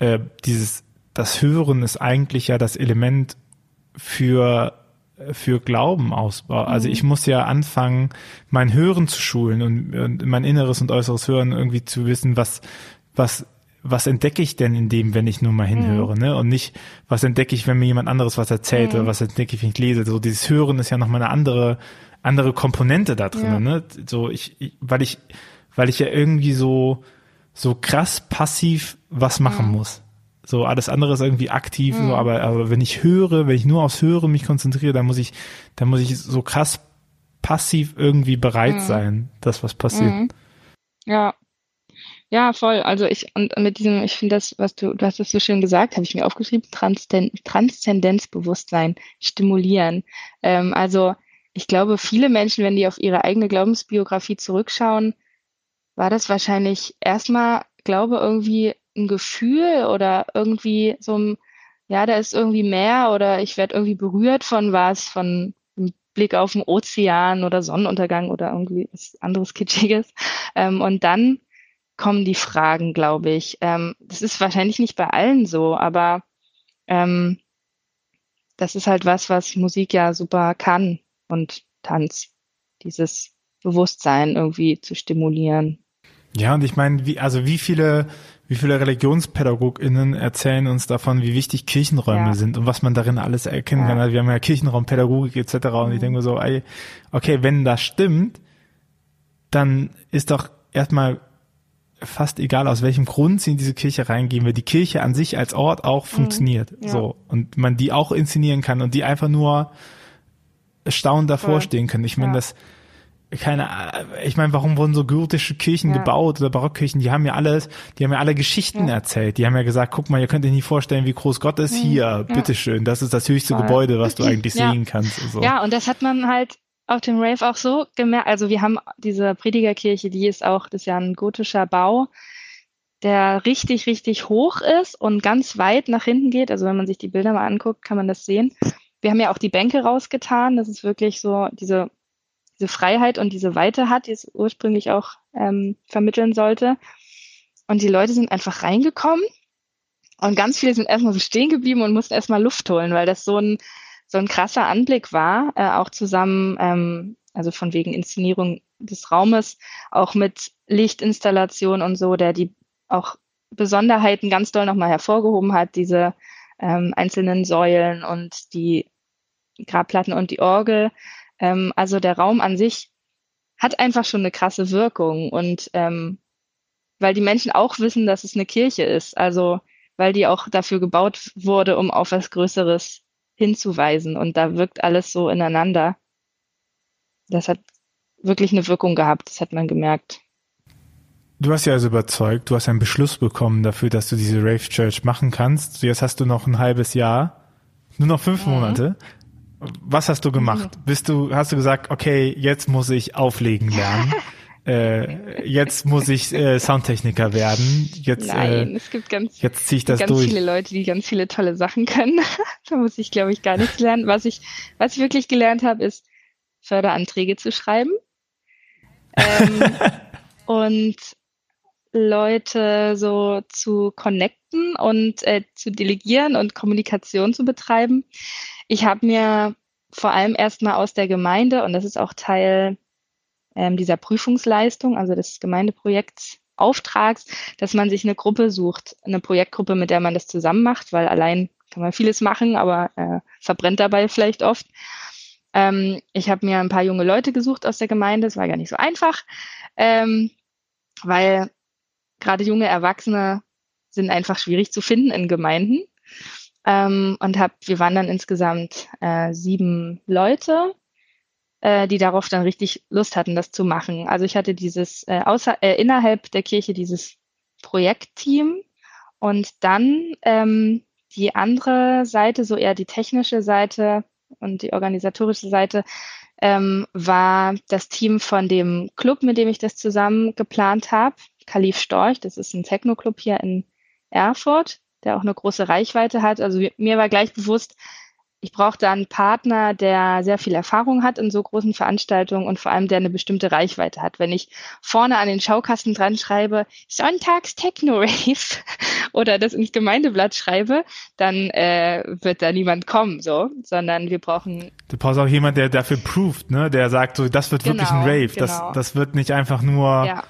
äh, dieses, das Hören ist eigentlich ja das Element für für Glauben ausbaue. Also ich mhm. muss ja anfangen, mein Hören zu schulen und, und mein inneres und äußeres Hören irgendwie zu wissen, was, was, was entdecke ich denn in dem, wenn ich nur mal hinhöre, mhm. ne? Und nicht, was entdecke ich, wenn mir jemand anderes was erzählt mhm. oder was entdecke ich, wenn ich lese. So dieses Hören ist ja nochmal eine andere, andere Komponente da drin, ja. ne? So ich, ich, weil ich, weil ich ja irgendwie so, so krass passiv was machen mhm. muss. So alles andere ist irgendwie aktiv, mhm. so, aber, aber wenn ich höre, wenn ich nur aufs Hören mich konzentriere, dann muss ich, dann muss ich so krass passiv irgendwie bereit mhm. sein, dass was passiert. Mhm. Ja. Ja, voll. Also ich, und mit diesem, ich finde das, was du, du hast das so schön gesagt, habe ich mir aufgeschrieben, Transzend Transzendenzbewusstsein stimulieren. Ähm, also ich glaube, viele Menschen, wenn die auf ihre eigene Glaubensbiografie zurückschauen, war das wahrscheinlich erstmal Glaube irgendwie ein Gefühl oder irgendwie so ein, ja, da ist irgendwie mehr oder ich werde irgendwie berührt von was, von einem Blick auf den Ozean oder Sonnenuntergang oder irgendwie was anderes Kitschiges. Ähm, und dann kommen die Fragen, glaube ich. Ähm, das ist wahrscheinlich nicht bei allen so, aber ähm, das ist halt was, was Musik ja super kann und Tanz, dieses Bewusstsein irgendwie zu stimulieren. Ja, und ich meine, wie, also wie viele wie viele ReligionspädagogInnen erzählen uns davon, wie wichtig Kirchenräume ja. sind und was man darin alles erkennen ja. kann. Also wir haben ja Kirchenraumpädagogik etc. Und ich mhm. denke mir so, ey, okay, wenn das stimmt, dann ist doch erstmal fast egal, aus welchem Grund sie in diese Kirche reingehen, weil die Kirche an sich als Ort auch mhm. funktioniert. Mhm. Ja. So. Und man die auch inszenieren kann und die einfach nur staunend davor stehen können. Ich meine, das keine, ich meine, warum wurden so gotische Kirchen ja. gebaut oder Barockkirchen? Die haben ja alles, die haben ja alle Geschichten ja. erzählt. Die haben ja gesagt, guck mal, ihr könnt euch nicht vorstellen, wie groß Gott ist. Mhm. Hier, ja. bitteschön, das ist das höchste Voll. Gebäude, was du eigentlich sehen kannst. So. Ja, und das hat man halt auf dem Rave auch so gemerkt. Also wir haben diese Predigerkirche, die ist auch, das ist ja ein gotischer Bau. der richtig, richtig hoch ist und ganz weit nach hinten geht. Also wenn man sich die Bilder mal anguckt, kann man das sehen. Wir haben ja auch die Bänke rausgetan. Das ist wirklich so diese, diese Freiheit und diese Weite hat, die es ursprünglich auch ähm, vermitteln sollte. Und die Leute sind einfach reingekommen und ganz viele sind erstmal so stehen geblieben und mussten erstmal Luft holen, weil das so ein, so ein krasser Anblick war, äh, auch zusammen, ähm, also von wegen Inszenierung des Raumes, auch mit Lichtinstallation und so, der die auch Besonderheiten ganz doll nochmal hervorgehoben hat, diese ähm, einzelnen Säulen und die Grabplatten und die Orgel. Ähm, also der Raum an sich hat einfach schon eine krasse Wirkung und ähm, weil die Menschen auch wissen, dass es eine Kirche ist, also weil die auch dafür gebaut wurde, um auf was Größeres hinzuweisen und da wirkt alles so ineinander. Das hat wirklich eine Wirkung gehabt, das hat man gemerkt. Du hast ja also überzeugt, du hast einen Beschluss bekommen dafür, dass du diese Rave Church machen kannst. Jetzt hast du noch ein halbes Jahr, nur noch fünf mhm. Monate. Was hast du gemacht? Mhm. Bist du, hast du gesagt, okay, jetzt muss ich auflegen lernen? äh, jetzt muss ich äh, Soundtechniker werden. Jetzt, Nein, äh, es gibt ganz, jetzt zieh ich das ganz durch. viele Leute, die ganz viele tolle Sachen können. da muss ich, glaube ich, gar nichts lernen. Was ich, was ich wirklich gelernt habe, ist Förderanträge zu schreiben. Ähm, und Leute so zu connecten und äh, zu delegieren und Kommunikation zu betreiben. Ich habe mir vor allem erstmal aus der Gemeinde, und das ist auch Teil ähm, dieser Prüfungsleistung, also des Gemeindeprojekts Auftrags, dass man sich eine Gruppe sucht, eine Projektgruppe, mit der man das zusammen macht, weil allein kann man vieles machen, aber äh, verbrennt dabei vielleicht oft. Ähm, ich habe mir ein paar junge Leute gesucht aus der Gemeinde, es war gar nicht so einfach, ähm, weil gerade junge Erwachsene sind einfach schwierig zu finden in Gemeinden. Ähm, und hab, wir waren dann insgesamt äh, sieben Leute äh, die darauf dann richtig Lust hatten, das zu machen. Also ich hatte dieses äh, außer äh, innerhalb der Kirche dieses Projektteam und dann ähm, die andere Seite, so eher die technische Seite und die organisatorische Seite, ähm, war das Team von dem Club, mit dem ich das zusammen geplant habe, Kalif Storch. Das ist ein Techno-Club hier in Erfurt, der auch eine große Reichweite hat. Also mir war gleich bewusst, ich brauche da einen Partner, der sehr viel Erfahrung hat in so großen Veranstaltungen und vor allem der eine bestimmte Reichweite hat. Wenn ich vorne an den Schaukasten dran schreibe, Sonntags Techno Rave oder das ins Gemeindeblatt schreibe, dann äh, wird da niemand kommen, so, sondern wir brauchen. Du brauchst auch jemand, der dafür proved, ne, der sagt so, das wird genau, wirklich ein genau, Rave. Genau. Das, das wird nicht einfach nur. Ja.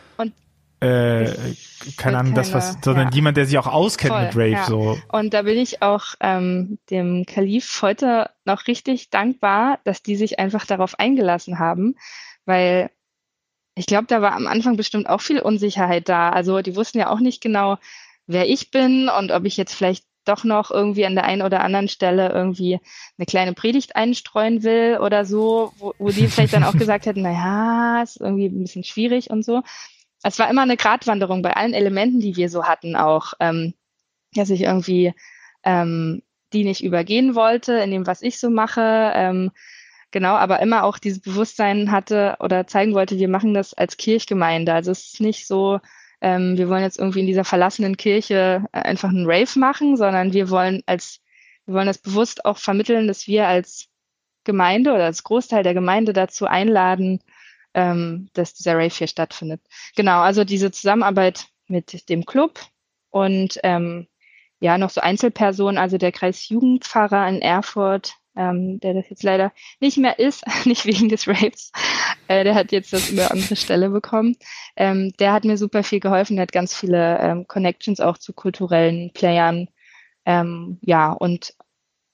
Äh, keine Ahnung, das was, sondern ja. jemand, der sich auch auskennt Voll, mit Rave, ja. so. Und da bin ich auch ähm, dem Kalif heute noch richtig dankbar, dass die sich einfach darauf eingelassen haben, weil ich glaube, da war am Anfang bestimmt auch viel Unsicherheit da. Also die wussten ja auch nicht genau, wer ich bin und ob ich jetzt vielleicht doch noch irgendwie an der einen oder anderen Stelle irgendwie eine kleine Predigt einstreuen will oder so, wo, wo die vielleicht dann auch gesagt hätten, na ja, ist irgendwie ein bisschen schwierig und so es war immer eine Gratwanderung bei allen Elementen, die wir so hatten, auch, ähm, dass ich irgendwie ähm, die nicht übergehen wollte in dem, was ich so mache. Ähm, genau, aber immer auch dieses Bewusstsein hatte oder zeigen wollte, wir machen das als Kirchgemeinde. Also es ist nicht so, ähm, wir wollen jetzt irgendwie in dieser verlassenen Kirche äh, einfach einen Rave machen, sondern wir wollen als, wir wollen das bewusst auch vermitteln, dass wir als Gemeinde oder als Großteil der Gemeinde dazu einladen, ähm, dass dieser Rave hier stattfindet. Genau, also diese Zusammenarbeit mit dem Club und ähm, ja, noch so Einzelpersonen, also der Kreisjugendpfarrer in Erfurt, ähm, der das jetzt leider nicht mehr ist, nicht wegen des Raves, äh, der hat jetzt das über andere Stelle bekommen. Ähm, der hat mir super viel geholfen, der hat ganz viele ähm, Connections auch zu kulturellen Playern. Ähm, ja, und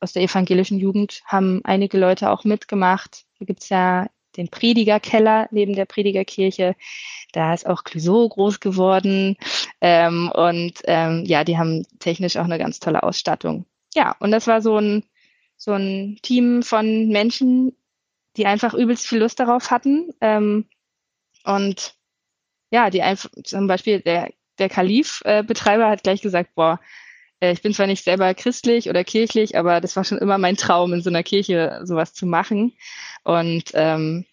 aus der evangelischen Jugend haben einige Leute auch mitgemacht. Da gibt's ja den Predigerkeller neben der Predigerkirche. Da ist auch Clouseau groß geworden. Ähm, und ähm, ja, die haben technisch auch eine ganz tolle Ausstattung. Ja, und das war so ein, so ein Team von Menschen, die einfach übelst viel Lust darauf hatten. Ähm, und ja, die einfach, zum Beispiel der, der Kalif-Betreiber hat gleich gesagt, boah, äh, ich bin zwar nicht selber christlich oder kirchlich, aber das war schon immer mein Traum, in so einer Kirche sowas zu machen. Und ähm,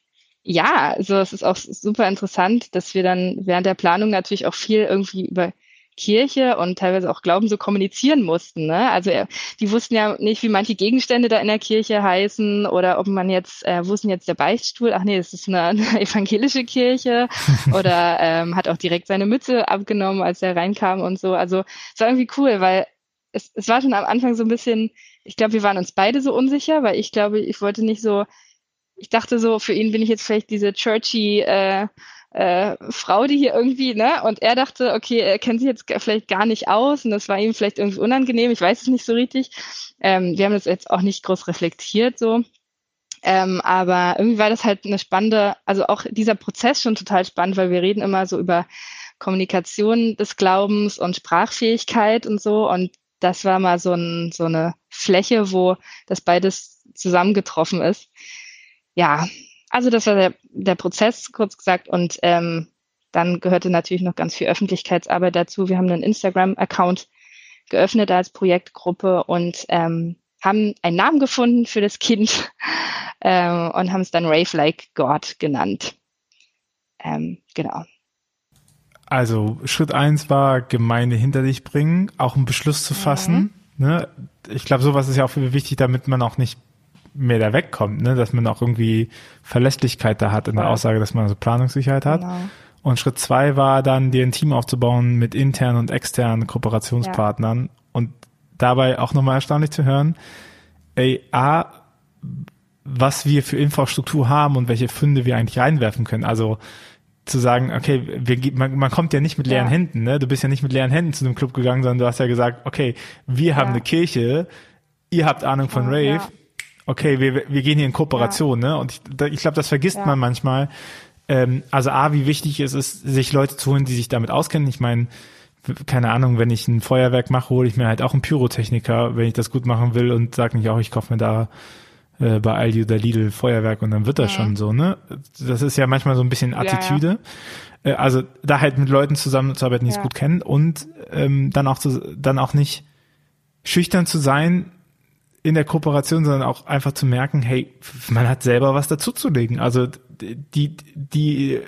ja, also es ist auch super interessant, dass wir dann während der Planung natürlich auch viel irgendwie über Kirche und teilweise auch Glauben so kommunizieren mussten. Ne? Also äh, die wussten ja nicht, wie manche Gegenstände da in der Kirche heißen oder ob man jetzt, äh, wo ist denn jetzt der Beichtstuhl? Ach nee, das ist eine, eine evangelische Kirche oder ähm, hat auch direkt seine Mütze abgenommen, als er reinkam und so. Also es war irgendwie cool, weil es, es war schon am Anfang so ein bisschen, ich glaube, wir waren uns beide so unsicher, weil ich glaube, ich wollte nicht so, ich dachte so, für ihn bin ich jetzt vielleicht diese churchy äh, äh, Frau, die hier irgendwie, ne? Und er dachte, okay, er kennt sich jetzt vielleicht gar nicht aus und das war ihm vielleicht irgendwie unangenehm, ich weiß es nicht so richtig. Ähm, wir haben das jetzt auch nicht groß reflektiert so. Ähm, aber irgendwie war das halt eine spannende, also auch dieser Prozess schon total spannend, weil wir reden immer so über Kommunikation des Glaubens und Sprachfähigkeit und so. Und das war mal so, ein, so eine Fläche, wo das beides zusammengetroffen ist. Ja, also das war der, der Prozess, kurz gesagt. Und ähm, dann gehörte natürlich noch ganz viel Öffentlichkeitsarbeit dazu. Wir haben einen Instagram-Account geöffnet als Projektgruppe und ähm, haben einen Namen gefunden für das Kind ähm, und haben es dann Rave Like God genannt. Ähm, genau. Also Schritt eins war Gemeinde hinter dich bringen, auch einen Beschluss zu fassen. Mhm. Ne? Ich glaube, sowas ist ja auch wichtig, damit man auch nicht mehr da wegkommt, ne? dass man auch irgendwie Verlässlichkeit da hat in der Aussage, dass man also Planungssicherheit hat. Genau. Und Schritt zwei war dann, dir ein Team aufzubauen mit internen und externen Kooperationspartnern ja. und dabei auch nochmal erstaunlich zu hören, ey, A, was wir für Infrastruktur haben und welche Funde wir eigentlich reinwerfen können. Also zu sagen, okay, wir, man, man kommt ja nicht mit leeren ja. Händen, ne? Du bist ja nicht mit leeren Händen zu dem Club gegangen, sondern du hast ja gesagt, okay, wir haben ja. eine Kirche, ihr habt Ahnung von Rave, ja. okay, wir, wir gehen hier in Kooperation, ne? Und ich, ich glaube, das vergisst man manchmal. Ähm, also A, wie wichtig es ist, sich Leute zu holen, die sich damit auskennen. Ich meine, keine Ahnung, wenn ich ein Feuerwerk mache, hole ich mir halt auch einen Pyrotechniker, wenn ich das gut machen will und sage nicht auch, ich kaufe mir da äh, bei Aldi oder Lidl Feuerwerk und dann wird das ja. schon so, ne? Das ist ja manchmal so ein bisschen Attitüde. Ja, ja. Äh, also da halt mit Leuten zusammenzuarbeiten, die es gut kennen und ähm, dann auch zu, dann auch nicht schüchtern zu sein in der Kooperation, sondern auch einfach zu merken, hey, man hat selber was dazuzulegen. Also die, die,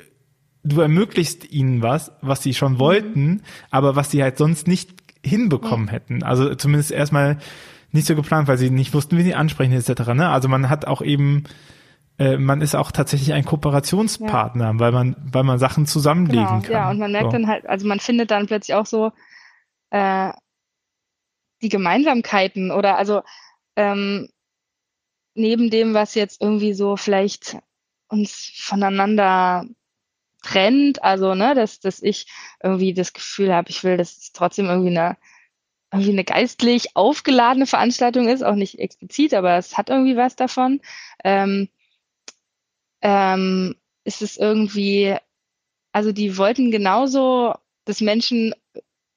du ermöglichst ihnen was, was sie schon mhm. wollten, aber was sie halt sonst nicht hinbekommen hätten. Also zumindest erstmal nicht so geplant, weil sie nicht wussten, wie sie ansprechen etc. Ne? Also man hat auch eben äh, man ist auch tatsächlich ein Kooperationspartner, ja. weil man weil man Sachen zusammenlegen genau, kann. Ja, und man merkt so. dann halt, also man findet dann plötzlich auch so äh, die Gemeinsamkeiten oder also ähm, neben dem, was jetzt irgendwie so vielleicht uns voneinander trennt, also ne, dass, dass ich irgendwie das Gefühl habe, ich will, dass es trotzdem irgendwie eine irgendwie eine geistlich aufgeladene Veranstaltung ist, auch nicht explizit, aber es hat irgendwie was davon, ähm, ähm, ist es irgendwie, also die wollten genauso, dass Menschen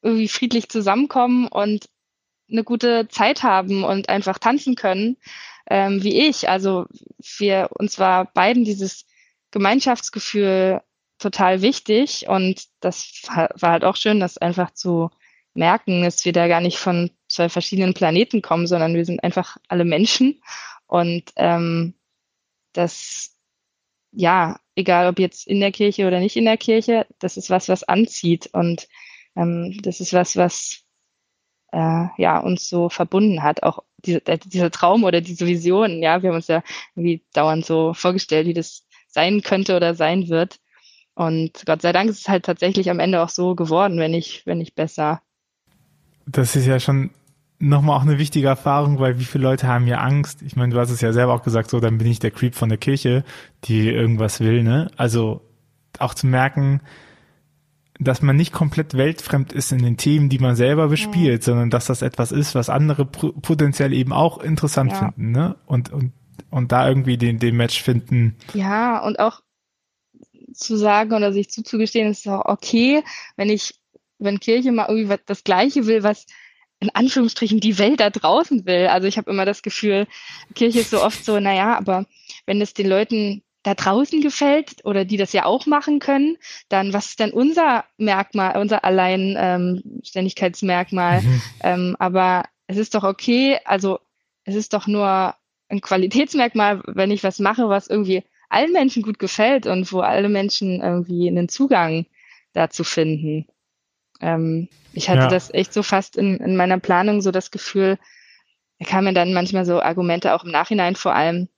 irgendwie friedlich zusammenkommen und eine gute Zeit haben und einfach tanzen können, ähm, wie ich. Also wir, uns war beiden dieses Gemeinschaftsgefühl total wichtig und das war halt auch schön, das einfach zu merken, dass wir da gar nicht von zwei verschiedenen Planeten kommen, sondern wir sind einfach alle Menschen. Und ähm, das, ja, egal ob jetzt in der Kirche oder nicht in der Kirche, das ist was, was anzieht. Und ähm, das ist was, was äh, ja uns so verbunden hat. Auch diese, äh, dieser Traum oder diese Vision, ja, wir haben uns ja irgendwie dauernd so vorgestellt, wie das sein könnte oder sein wird. Und Gott sei Dank ist es halt tatsächlich am Ende auch so geworden, wenn ich, wenn ich besser das ist ja schon nochmal auch eine wichtige Erfahrung, weil wie viele Leute haben ja Angst? Ich meine, du hast es ja selber auch gesagt, so, dann bin ich der Creep von der Kirche, die irgendwas will, ne? Also auch zu merken, dass man nicht komplett weltfremd ist in den Themen, die man selber bespielt, ja. sondern dass das etwas ist, was andere potenziell eben auch interessant ja. finden, ne? Und, und, und da irgendwie den, den Match finden. Ja, und auch zu sagen oder sich zuzugestehen, ist auch okay, wenn ich wenn Kirche mal irgendwie das Gleiche will, was in Anführungsstrichen die Welt da draußen will. Also ich habe immer das Gefühl, Kirche ist so oft so, naja, aber wenn es den Leuten da draußen gefällt oder die das ja auch machen können, dann was ist denn unser Merkmal, unser Alleinständigkeitsmerkmal? Ähm, mhm. ähm, aber es ist doch okay, also es ist doch nur ein Qualitätsmerkmal, wenn ich was mache, was irgendwie allen Menschen gut gefällt und wo alle Menschen irgendwie einen Zugang dazu finden. Ähm, ich hatte ja. das echt so fast in, in meiner Planung so das Gefühl, da kamen dann manchmal so Argumente auch im Nachhinein vor allem,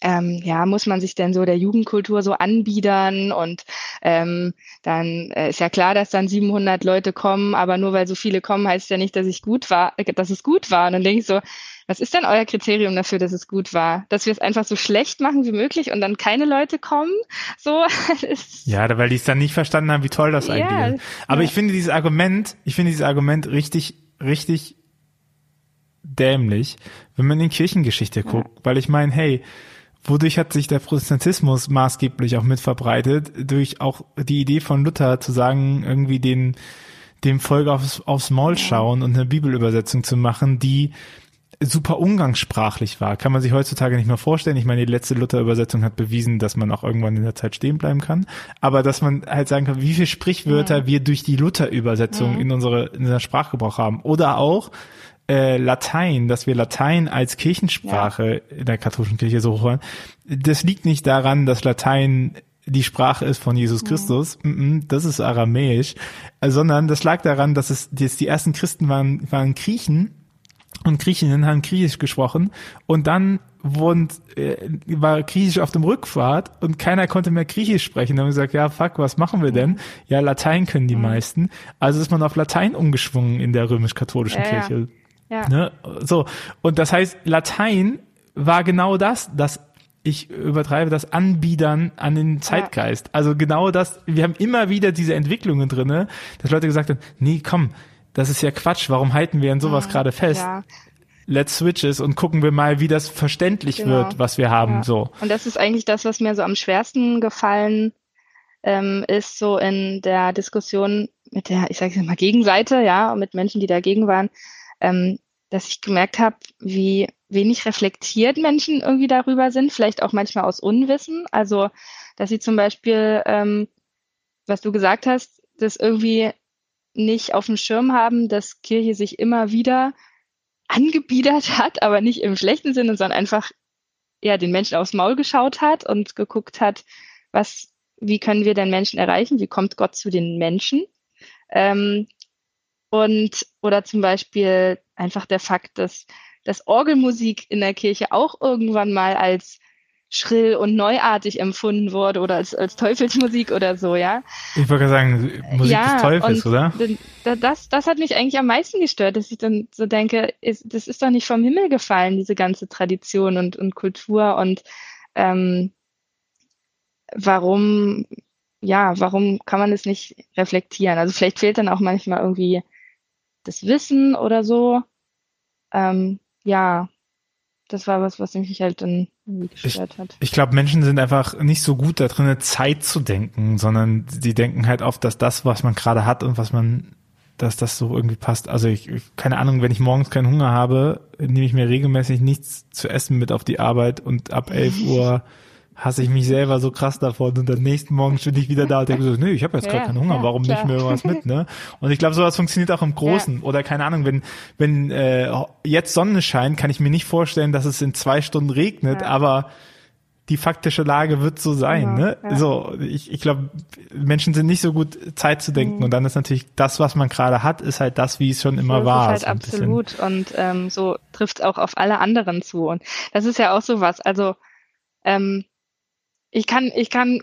ähm, ja, muss man sich denn so der Jugendkultur so anbiedern und ähm, dann äh, ist ja klar, dass dann 700 Leute kommen, aber nur weil so viele kommen, heißt ja nicht, dass ich gut war, äh, dass es gut war. Und dann denke ich so, was ist denn euer Kriterium dafür, dass es gut war? Dass wir es einfach so schlecht machen wie möglich und dann keine Leute kommen? So. ja, weil die es dann nicht verstanden haben, wie toll das eigentlich ja, ist. Aber ja. ich finde dieses Argument, ich finde dieses Argument richtig, richtig dämlich, wenn man in Kirchengeschichte guckt, ja. weil ich meine, hey, Wodurch hat sich der Protestantismus maßgeblich auch mit verbreitet? Durch auch die Idee von Luther zu sagen, irgendwie den, dem Volk aufs, aufs Maul schauen und eine Bibelübersetzung zu machen, die super umgangssprachlich war. Kann man sich heutzutage nicht mehr vorstellen. Ich meine, die letzte Luther-Übersetzung hat bewiesen, dass man auch irgendwann in der Zeit stehen bleiben kann. Aber dass man halt sagen kann, wie viele Sprichwörter ja. wir durch die Luther-Übersetzung ja. in unsere, in unser Sprachgebrauch haben. Oder auch, äh, Latein, dass wir Latein als Kirchensprache ja. in der katholischen Kirche so hochhören, das liegt nicht daran, dass Latein die Sprache ist von Jesus Christus, mhm. das ist aramäisch, sondern das lag daran, dass es dass die ersten Christen waren, waren Griechen und Griechinnen haben Griechisch gesprochen und dann wurden, äh, war Griechisch auf dem Rückfahrt und keiner konnte mehr Griechisch sprechen. Dann haben wir gesagt, ja, fuck, was machen wir denn? Ja, Latein können die mhm. meisten. Also ist man auf Latein umgeschwungen in der römisch-katholischen ja, Kirche. Ja. Ja. Ne? So. Und das heißt, Latein war genau das, das ich übertreibe das Anbiedern an den Zeitgeist. Ja. Also genau das, wir haben immer wieder diese Entwicklungen drinne, dass Leute gesagt haben, nee, komm, das ist ja Quatsch, warum halten wir an sowas ja, gerade fest? Ja. Let's switch es und gucken wir mal, wie das verständlich genau. wird, was wir haben. So. Und das ist eigentlich das, was mir so am schwersten gefallen ähm, ist, so in der Diskussion mit der, ich sage jetzt mal, Gegenseite, ja, mit Menschen, die dagegen waren, ähm, dass ich gemerkt habe, wie wenig reflektiert Menschen irgendwie darüber sind, vielleicht auch manchmal aus Unwissen. Also, dass sie zum Beispiel, ähm, was du gesagt hast, das irgendwie nicht auf dem Schirm haben, dass Kirche sich immer wieder angebiedert hat, aber nicht im schlechten Sinne, sondern einfach ja den Menschen aufs Maul geschaut hat und geguckt hat, was, wie können wir denn Menschen erreichen? Wie kommt Gott zu den Menschen? Ähm, und oder zum Beispiel einfach der Fakt, dass, dass Orgelmusik in der Kirche auch irgendwann mal als schrill und neuartig empfunden wurde oder als, als Teufelsmusik oder so, ja. Ich wollte sagen, Musik ja, des Teufels, oder? Das, das hat mich eigentlich am meisten gestört, dass ich dann so denke, ist, das ist doch nicht vom Himmel gefallen, diese ganze Tradition und, und Kultur und ähm, warum, ja, warum kann man es nicht reflektieren? Also vielleicht fehlt dann auch manchmal irgendwie das Wissen oder so. Ähm, ja, das war was, was mich halt dann irgendwie gestört hat. Ich, ich glaube, Menschen sind einfach nicht so gut da drin, Zeit zu denken, sondern sie denken halt oft, dass das, was man gerade hat und was man, dass das so irgendwie passt. Also ich, keine Ahnung, wenn ich morgens keinen Hunger habe, nehme ich mir regelmäßig nichts zu essen mit auf die Arbeit und ab 11 Uhr hasse ich mich selber so krass davon und dann nächsten Morgen bin ich wieder da und denke so, nee, ich habe jetzt ja, gerade keinen Hunger, ja, warum klar. nicht mehr irgendwas mit, ne? Und ich glaube, sowas funktioniert auch im Großen ja. oder keine Ahnung, wenn wenn äh, jetzt Sonne scheint, kann ich mir nicht vorstellen, dass es in zwei Stunden regnet, aber die faktische Lage wird so sein, genau, ne? So, ich, ich glaube, Menschen sind nicht so gut Zeit zu denken mhm. und dann ist natürlich das, was man gerade hat, ist halt das, wie es schon immer so war. Ist halt so absolut und ähm, so trifft es auch auf alle anderen zu und das ist ja auch so was. Also ähm, ich kann, ich kann,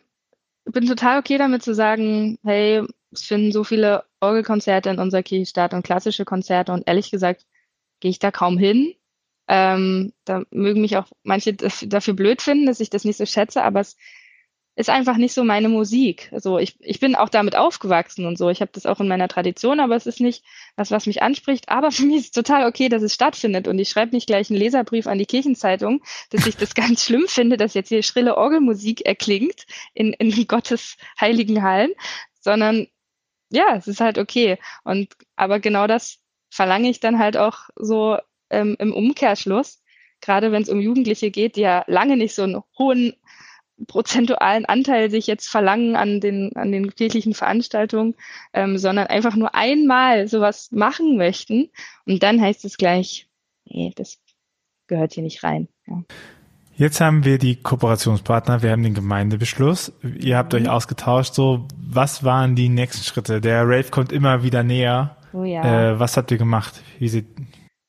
bin total okay damit zu sagen, hey, es finden so viele Orgelkonzerte in unserer Kirche statt und klassische Konzerte und ehrlich gesagt gehe ich da kaum hin. Ähm, da mögen mich auch manche dafür blöd finden, dass ich das nicht so schätze, aber es ist einfach nicht so meine Musik. Also ich, ich bin auch damit aufgewachsen und so. Ich habe das auch in meiner Tradition, aber es ist nicht was, was mich anspricht. Aber für mich ist es total okay, dass es stattfindet. Und ich schreibe nicht gleich einen Leserbrief an die Kirchenzeitung, dass ich das ganz schlimm finde, dass jetzt hier schrille Orgelmusik erklingt in, in Gottes heiligen Hallen, sondern ja, es ist halt okay. Und aber genau das verlange ich dann halt auch so ähm, im Umkehrschluss gerade wenn es um Jugendliche geht, die ja lange nicht so einen hohen prozentualen Anteil sich jetzt verlangen an den, an den kirchlichen Veranstaltungen, ähm, sondern einfach nur einmal sowas machen möchten. Und dann heißt es gleich, nee, das gehört hier nicht rein. Ja. Jetzt haben wir die Kooperationspartner, wir haben den Gemeindebeschluss. Ihr habt mhm. euch ausgetauscht. So, was waren die nächsten Schritte? Der Rave kommt immer wieder näher. Oh ja. Äh, was habt ihr gemacht? Wie sieht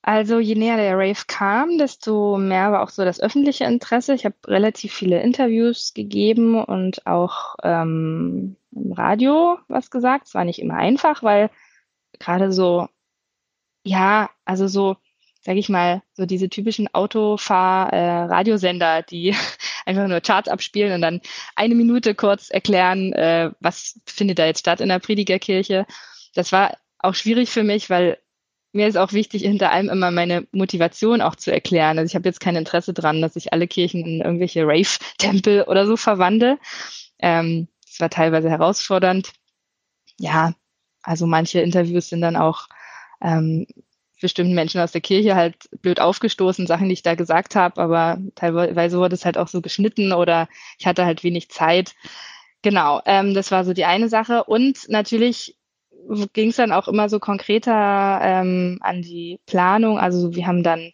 also je näher der Rave kam, desto mehr war auch so das öffentliche Interesse. Ich habe relativ viele Interviews gegeben und auch ähm, im Radio was gesagt. Es war nicht immer einfach, weil gerade so, ja, also so, sage ich mal, so diese typischen Autofahr-Radiosender, äh, die einfach nur Charts abspielen und dann eine Minute kurz erklären, äh, was findet da jetzt statt in der Predigerkirche. Das war auch schwierig für mich, weil mir ist auch wichtig, hinter allem immer meine Motivation auch zu erklären. Also ich habe jetzt kein Interesse dran, dass ich alle Kirchen in irgendwelche Rave-Tempel oder so verwandle. Ähm, das war teilweise herausfordernd. Ja, also manche Interviews sind dann auch ähm, bestimmten Menschen aus der Kirche halt blöd aufgestoßen, Sachen, die ich da gesagt habe, aber teilweise wurde es halt auch so geschnitten oder ich hatte halt wenig Zeit. Genau, ähm, das war so die eine Sache. Und natürlich ging es dann auch immer so konkreter ähm, an die Planung. Also wir haben dann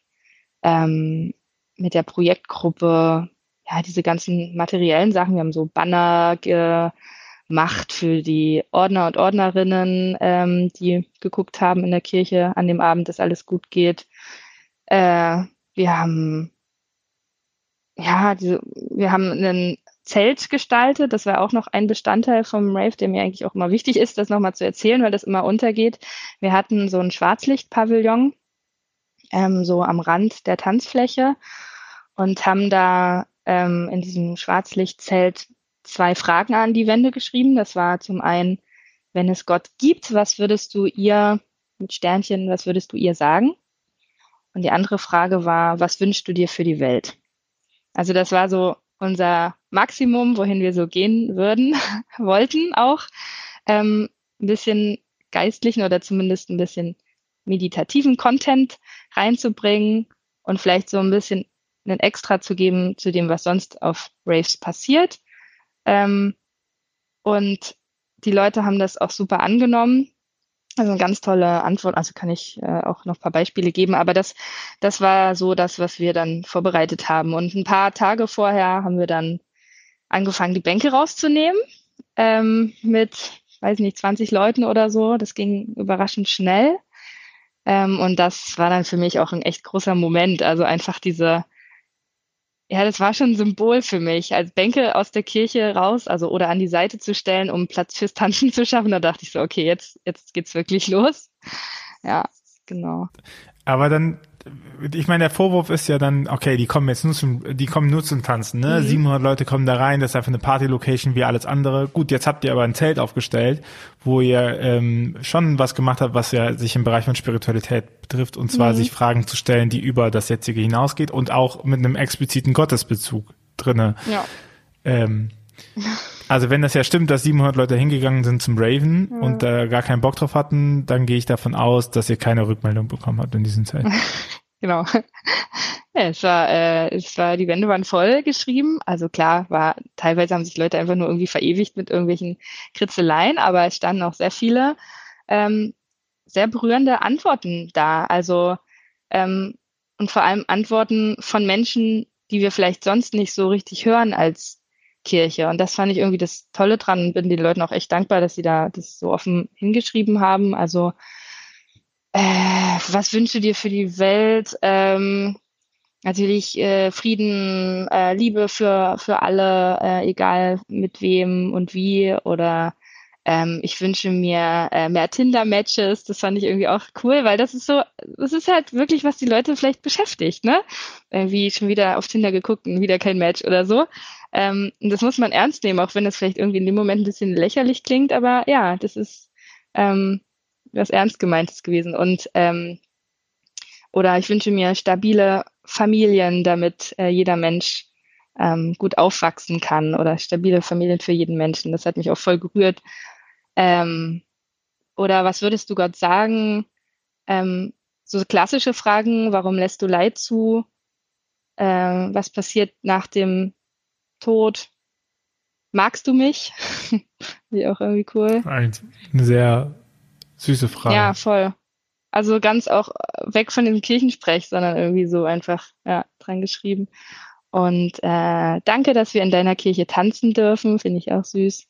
ähm, mit der Projektgruppe ja diese ganzen materiellen Sachen. Wir haben so Banner gemacht für die Ordner und Ordnerinnen, ähm, die geguckt haben in der Kirche an dem Abend, dass alles gut geht. Äh, wir haben ja, diese, wir haben einen Zelt gestaltet. Das war auch noch ein Bestandteil vom Rave, der mir eigentlich auch immer wichtig ist, das nochmal zu erzählen, weil das immer untergeht. Wir hatten so ein Schwarzlichtpavillon, ähm, so am Rand der Tanzfläche und haben da ähm, in diesem Schwarzlichtzelt zwei Fragen an die Wände geschrieben. Das war zum einen, wenn es Gott gibt, was würdest du ihr mit Sternchen, was würdest du ihr sagen? Und die andere Frage war, was wünschst du dir für die Welt? Also das war so unser Maximum, wohin wir so gehen würden, wollten auch. Ähm, ein bisschen geistlichen oder zumindest ein bisschen meditativen Content reinzubringen und vielleicht so ein bisschen einen Extra zu geben zu dem, was sonst auf Raves passiert. Ähm, und die Leute haben das auch super angenommen. Also eine ganz tolle Antwort, also kann ich äh, auch noch ein paar Beispiele geben, aber das, das war so das, was wir dann vorbereitet haben. Und ein paar Tage vorher haben wir dann angefangen, die Bänke rauszunehmen ähm, mit, weiß nicht, 20 Leuten oder so. Das ging überraschend schnell. Ähm, und das war dann für mich auch ein echt großer Moment. Also einfach diese, ja, das war schon ein Symbol für mich, als Bänke aus der Kirche raus, also oder an die Seite zu stellen, um Platz fürs Tanzen zu schaffen. Da dachte ich so, okay, jetzt, jetzt geht's wirklich los. Ja, genau. Aber dann ich meine, der Vorwurf ist ja dann, okay, die kommen jetzt nur zum, die kommen nur zum Tanzen, ne? Mhm. 700 Leute kommen da rein, das ist einfach eine Party-Location wie alles andere. Gut, jetzt habt ihr aber ein Zelt aufgestellt, wo ihr ähm, schon was gemacht habt, was ja sich im Bereich von Spiritualität betrifft, und zwar mhm. sich Fragen zu stellen, die über das jetzige hinausgeht und auch mit einem expliziten Gottesbezug drinne. Ja. Ähm, also wenn das ja stimmt, dass 700 Leute hingegangen sind zum Raven ja. und da äh, gar keinen Bock drauf hatten, dann gehe ich davon aus, dass ihr keine Rückmeldung bekommen habt in diesem Zeit. genau. Es war, äh, es war, die Wände waren voll geschrieben. Also klar, war, teilweise haben sich Leute einfach nur irgendwie verewigt mit irgendwelchen Kritzeleien, aber es standen auch sehr viele ähm, sehr berührende Antworten da. Also ähm, und vor allem Antworten von Menschen, die wir vielleicht sonst nicht so richtig hören als Kirche. Und das fand ich irgendwie das Tolle dran und bin den Leuten auch echt dankbar, dass sie da das so offen hingeschrieben haben. Also, äh, was wünsche dir für die Welt? Ähm, natürlich äh, Frieden, äh, Liebe für, für alle, äh, egal mit wem und wie oder ähm, ich wünsche mir äh, mehr Tinder-Matches. Das fand ich irgendwie auch cool, weil das ist so, das ist halt wirklich, was die Leute vielleicht beschäftigt, ne? Irgendwie schon wieder auf Tinder geguckt und wieder kein Match oder so. Ähm, das muss man ernst nehmen, auch wenn das vielleicht irgendwie in dem Moment ein bisschen lächerlich klingt, aber ja, das ist ähm, was ernst gemeintes gewesen. Und ähm, oder ich wünsche mir stabile Familien, damit äh, jeder Mensch ähm, gut aufwachsen kann oder stabile Familien für jeden Menschen. Das hat mich auch voll gerührt. Ähm, oder was würdest du Gott sagen? Ähm, so klassische Fragen, warum lässt du Leid zu? Ähm, was passiert nach dem Tod? Magst du mich? Wie auch irgendwie cool. Eine sehr süße Frage. Ja, voll. Also ganz auch weg von dem Kirchensprech, sondern irgendwie so einfach ja, dran geschrieben. Und äh, danke, dass wir in deiner Kirche tanzen dürfen, finde ich auch süß.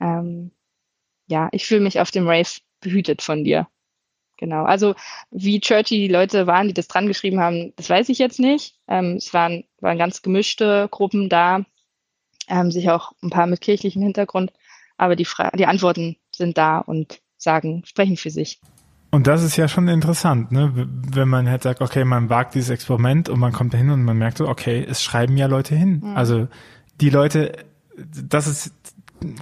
Ähm, ja, ich fühle mich auf dem Rave behütet von dir. Genau. Also wie churchy die Leute waren, die das dran geschrieben haben, das weiß ich jetzt nicht. Ähm, es waren, waren ganz gemischte Gruppen da, ähm, sicher auch ein paar mit kirchlichem Hintergrund, aber die, Fra die Antworten sind da und sagen, sprechen für sich. Und das ist ja schon interessant, ne? Wenn man halt sagt, okay, man wagt dieses Experiment und man kommt dahin und man merkt so, okay, es schreiben ja Leute hin. Mhm. Also die Leute, das ist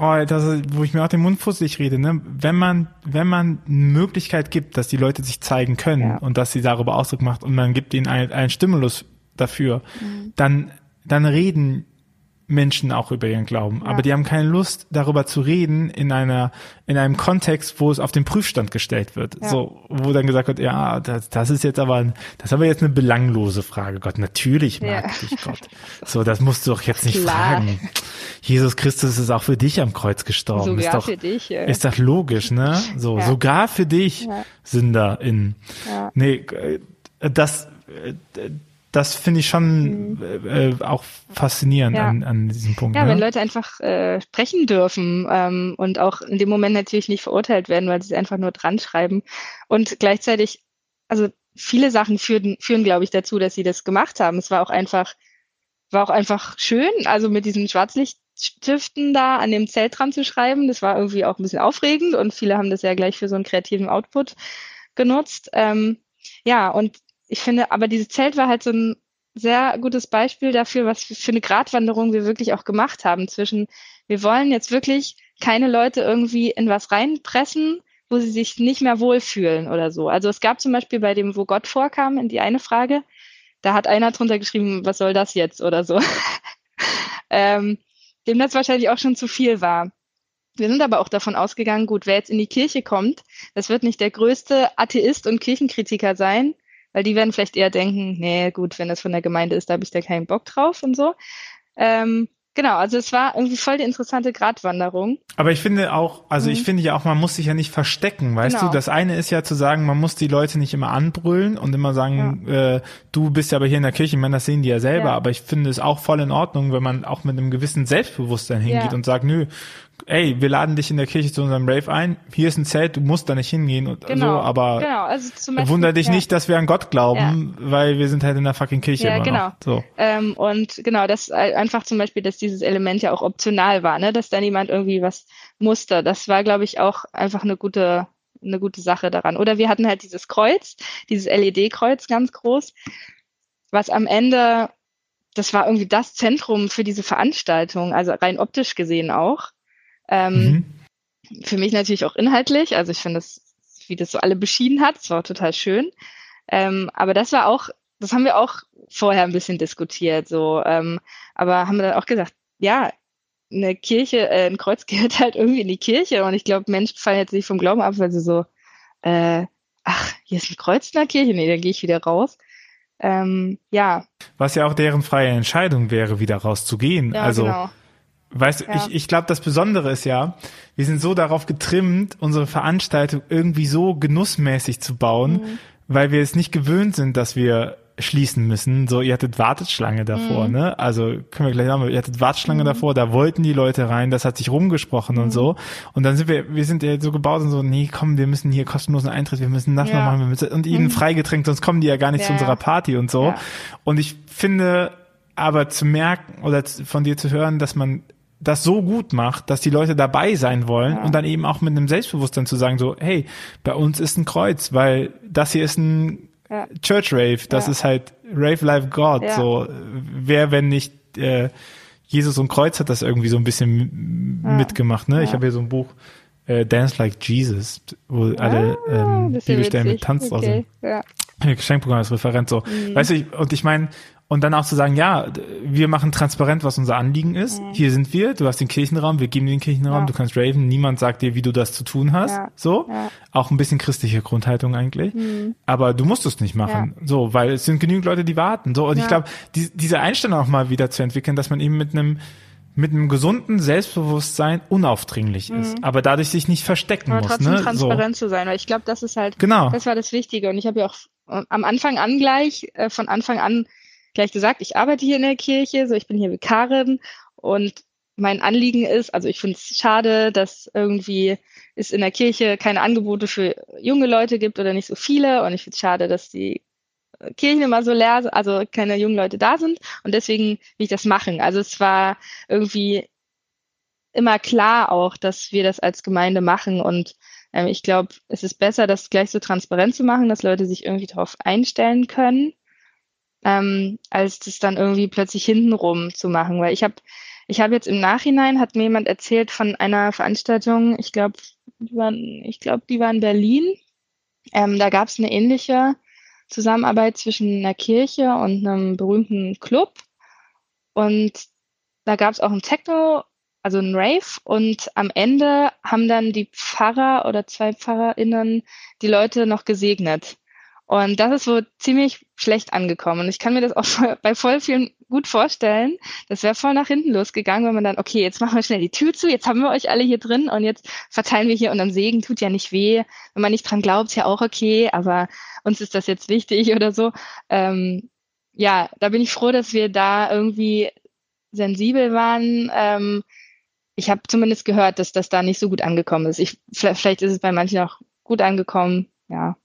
oh, das ist, wo ich mir auch den Mund fusselig rede, ne? Wenn man, wenn man eine Möglichkeit gibt, dass die Leute sich zeigen können ja. und dass sie darüber Ausdruck macht und man gibt ihnen einen, einen Stimulus dafür, mhm. dann, dann reden Menschen auch über ihren Glauben, ja. aber die haben keine Lust darüber zu reden in einer in einem Kontext, wo es auf den Prüfstand gestellt wird, ja. so wo dann gesagt wird, ja, das, das ist jetzt aber ein, das ist aber jetzt eine belanglose Frage, Gott, natürlich mag ja. dich Gott. So, das musst du doch jetzt nicht Klar. fragen. Jesus Christus ist auch für dich am Kreuz gestorben, sogar ist doch für dich, ja. ist doch logisch, ne? So, sogar für dich Sünderin. Ja. Nee, das äh, das finde ich schon mhm. äh, auch faszinierend ja. an, an diesem Punkt. Ja, ne? wenn Leute einfach äh, sprechen dürfen ähm, und auch in dem Moment natürlich nicht verurteilt werden, weil sie es einfach nur dran schreiben. Und gleichzeitig, also viele Sachen führen, führen glaube ich, dazu, dass sie das gemacht haben. Es war auch einfach, war auch einfach schön, also mit diesen Schwarzlichtstiften da an dem Zelt dran zu schreiben. Das war irgendwie auch ein bisschen aufregend und viele haben das ja gleich für so einen kreativen Output genutzt. Ähm, ja, und ich finde, aber dieses Zelt war halt so ein sehr gutes Beispiel dafür, was für eine Gratwanderung wir wirklich auch gemacht haben zwischen, wir wollen jetzt wirklich keine Leute irgendwie in was reinpressen, wo sie sich nicht mehr wohlfühlen oder so. Also es gab zum Beispiel bei dem, wo Gott vorkam, in die eine Frage, da hat einer drunter geschrieben, was soll das jetzt oder so. ähm, dem das wahrscheinlich auch schon zu viel war. Wir sind aber auch davon ausgegangen, gut, wer jetzt in die Kirche kommt, das wird nicht der größte Atheist und Kirchenkritiker sein, weil die werden vielleicht eher denken, nee, gut, wenn das von der Gemeinde ist, da habe ich da keinen Bock drauf und so. Ähm, genau, also es war irgendwie voll die interessante Gratwanderung. Aber ich finde auch, also mhm. ich finde ja auch, man muss sich ja nicht verstecken, weißt genau. du? Das eine ist ja zu sagen, man muss die Leute nicht immer anbrüllen und immer sagen, ja. äh, du bist ja aber hier in der Kirche, ich meine, das sehen die ja selber, ja. aber ich finde es auch voll in Ordnung, wenn man auch mit einem gewissen Selbstbewusstsein hingeht ja. und sagt, nö, ey, wir laden dich in der Kirche zu unserem Rave ein, hier ist ein Zelt, du musst da nicht hingehen und genau, so, aber genau, also zum Beispiel, wunder dich ja. nicht, dass wir an Gott glauben, ja. weil wir sind halt in der fucking Kirche. Ja, genau. Noch. So. Ähm, und genau, das einfach zum Beispiel, dass dieses Element ja auch optional war, ne, dass da niemand irgendwie was musste. Das war, glaube ich, auch einfach eine gute, eine gute Sache daran. Oder wir hatten halt dieses Kreuz, dieses LED-Kreuz ganz groß, was am Ende das war irgendwie das Zentrum für diese Veranstaltung, also rein optisch gesehen auch. Ähm, mhm. Für mich natürlich auch inhaltlich. Also ich finde das, wie das so alle beschieden hat, das war total schön. Ähm, aber das war auch, das haben wir auch vorher ein bisschen diskutiert, so. Ähm, aber haben wir dann auch gesagt, ja, eine Kirche, äh, ein Kreuz gehört halt irgendwie in die Kirche. Und ich glaube, Menschen fallen jetzt nicht vom Glauben ab, weil sie so, äh, ach, hier ist ein Kreuz in der Kirche, nee, dann gehe ich wieder raus. Ähm, ja. Was ja auch deren freie Entscheidung wäre, wieder rauszugehen. Ja, also genau. Weißt du, ja. ich, ich glaube, das Besondere ist ja, wir sind so darauf getrimmt, unsere Veranstaltung irgendwie so genussmäßig zu bauen, mhm. weil wir es nicht gewöhnt sind, dass wir schließen müssen. So, ihr hattet Warteschlange davor, mhm. ne? Also können wir gleich sagen, ihr hattet Warteschlange mhm. davor, da wollten die Leute rein, das hat sich rumgesprochen mhm. und so. Und dann sind wir, wir sind ja so gebaut und so, nee, komm, wir müssen hier kostenlosen Eintritt, wir müssen das ja. noch machen, wir müssen, und ihnen mhm. freigetränkt, sonst kommen die ja gar nicht ja. zu unserer Party und so. Und ich finde, aber zu merken oder von dir zu hören, dass man das so gut macht, dass die Leute dabei sein wollen ja. und dann eben auch mit einem Selbstbewusstsein zu sagen, so, hey, bei uns ist ein Kreuz, weil das hier ist ein ja. Church Rave, das ja. ist halt Rave Life God, so, wer, wenn nicht äh, Jesus und Kreuz hat das irgendwie so ein bisschen mitgemacht, ne? Ich habe hier so ein Buch, äh, Dance Like Jesus, wo alle ähm, Bibelstellen mit Tanz okay. sind. Ja. Geschenkprogramm als Referent so. Mhm. Weißt du, und ich meine, und dann auch zu sagen, ja, wir machen transparent, was unser Anliegen ist. Mhm. Hier sind wir, du hast den Kirchenraum, wir geben dir den Kirchenraum, ja. du kannst raven, niemand sagt dir, wie du das zu tun hast. Ja. So. Ja. Auch ein bisschen christliche Grundhaltung eigentlich. Mhm. Aber du musst es nicht machen. So, weil es sind genügend Leute, die warten. So. Und ich glaube, die, diese Einstellung auch mal wieder zu entwickeln, dass man eben mit einem mit einem gesunden Selbstbewusstsein unaufdringlich ist, mhm. aber dadurch sich nicht verstecken aber muss. Trotzdem ne? transparent so. zu sein, weil ich glaube, das ist halt, genau. das war das Wichtige. Und ich habe ja auch am Anfang an gleich, äh, von Anfang an gleich gesagt, ich arbeite hier in der Kirche, so ich bin hier Vikarin und mein Anliegen ist, also ich finde es schade, dass irgendwie es in der Kirche keine Angebote für junge Leute gibt oder nicht so viele und ich finde es schade, dass die Kirchen immer so leer, also keine jungen Leute da sind und deswegen will ich das machen. Also es war irgendwie immer klar auch, dass wir das als Gemeinde machen und ähm, ich glaube, es ist besser, das gleich so transparent zu machen, dass Leute sich irgendwie darauf einstellen können, ähm, als das dann irgendwie plötzlich hintenrum zu machen. Weil ich habe ich habe jetzt im Nachhinein, hat mir jemand erzählt von einer Veranstaltung, ich glaube, die waren, ich glaube, die war in Berlin. Ähm, da gab es eine ähnliche Zusammenarbeit zwischen einer Kirche und einem berühmten Club. Und da gab es auch ein Techno also ein Rave und am Ende haben dann die Pfarrer oder zwei PfarrerInnen die Leute noch gesegnet. Und das ist so ziemlich schlecht angekommen. Und ich kann mir das auch bei voll vielen gut vorstellen. Das wäre voll nach hinten losgegangen, wenn man dann, okay, jetzt machen wir schnell die Tür zu, jetzt haben wir euch alle hier drin und jetzt verteilen wir hier und dann Segen tut ja nicht weh. Wenn man nicht dran glaubt, ja auch okay, aber uns ist das jetzt wichtig oder so. Ähm, ja, da bin ich froh, dass wir da irgendwie sensibel waren, ähm, ich habe zumindest gehört, dass das da nicht so gut angekommen ist. Ich, vielleicht ist es bei manchen auch gut angekommen, ja.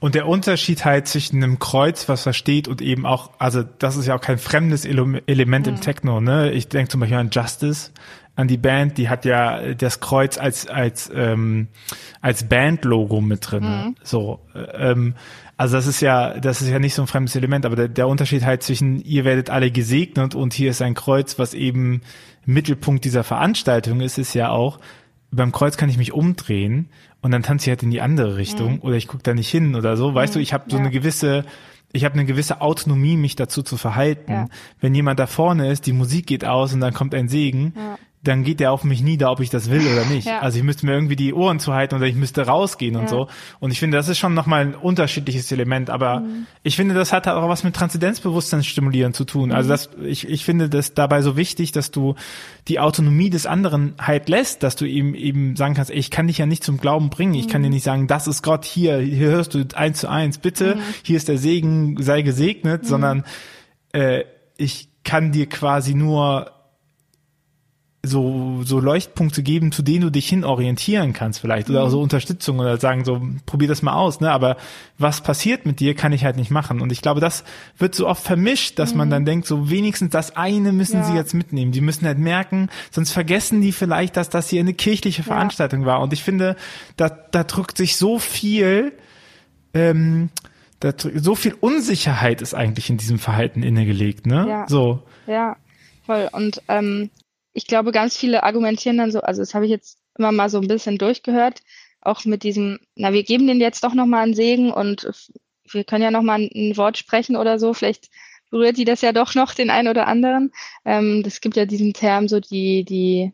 Und der Unterschied halt zwischen einem Kreuz, was da steht, und eben auch, also das ist ja auch kein fremdes Element mhm. im Techno, ne? Ich denke zum Beispiel an Justice, an die Band, die hat ja das Kreuz als als ähm, als Bandlogo mit drin. Mhm. So, ähm, also das ist ja, das ist ja nicht so ein fremdes Element, aber der, der Unterschied halt zwischen ihr werdet alle gesegnet und hier ist ein Kreuz, was eben Mittelpunkt dieser Veranstaltung ist, ist ja auch, beim Kreuz kann ich mich umdrehen und dann tanze ich halt in die andere Richtung mhm. oder ich gucke da nicht hin oder so. Weißt mhm. du, ich habe so ja. eine gewisse, ich habe eine gewisse Autonomie, mich dazu zu verhalten. Ja. Wenn jemand da vorne ist, die Musik geht aus und dann kommt ein Segen, ja dann geht der auf mich nieder, ob ich das will oder nicht. Ja. Also ich müsste mir irgendwie die Ohren zuhalten oder ich müsste rausgehen und ja. so. Und ich finde, das ist schon nochmal ein unterschiedliches Element. Aber mhm. ich finde, das hat auch was mit Transzendenzbewusstsein stimulieren zu tun. Also mhm. Also das, ich, ich finde das dabei so wichtig, dass du die Autonomie des anderen halt lässt, dass du ihm eben sagen kannst, ey, ich kann dich ja nicht zum Glauben bringen. Ich mhm. kann dir nicht sagen, das ist Gott hier, hier hörst du eins zu eins, bitte, mhm. hier ist der Segen, sei gesegnet, mhm. sondern äh, ich kann dir quasi nur so, so Leuchtpunkte geben, zu denen du dich hin orientieren kannst vielleicht oder mhm. so Unterstützung oder sagen so, probier das mal aus, ne, aber was passiert mit dir, kann ich halt nicht machen und ich glaube, das wird so oft vermischt, dass mhm. man dann denkt, so wenigstens das eine müssen ja. sie jetzt mitnehmen, die müssen halt merken, sonst vergessen die vielleicht, dass das hier eine kirchliche Veranstaltung ja. war und ich finde, da, da drückt sich so viel, ähm, da, so viel Unsicherheit ist eigentlich in diesem Verhalten innegelegt, ne, ja. so. Ja, voll und ähm, ich glaube, ganz viele argumentieren dann so, also das habe ich jetzt immer mal so ein bisschen durchgehört, auch mit diesem, na, wir geben denen jetzt doch nochmal einen Segen und wir können ja nochmal ein, ein Wort sprechen oder so, vielleicht berührt die das ja doch noch den einen oder anderen. Ähm, das gibt ja diesen Term so die, die,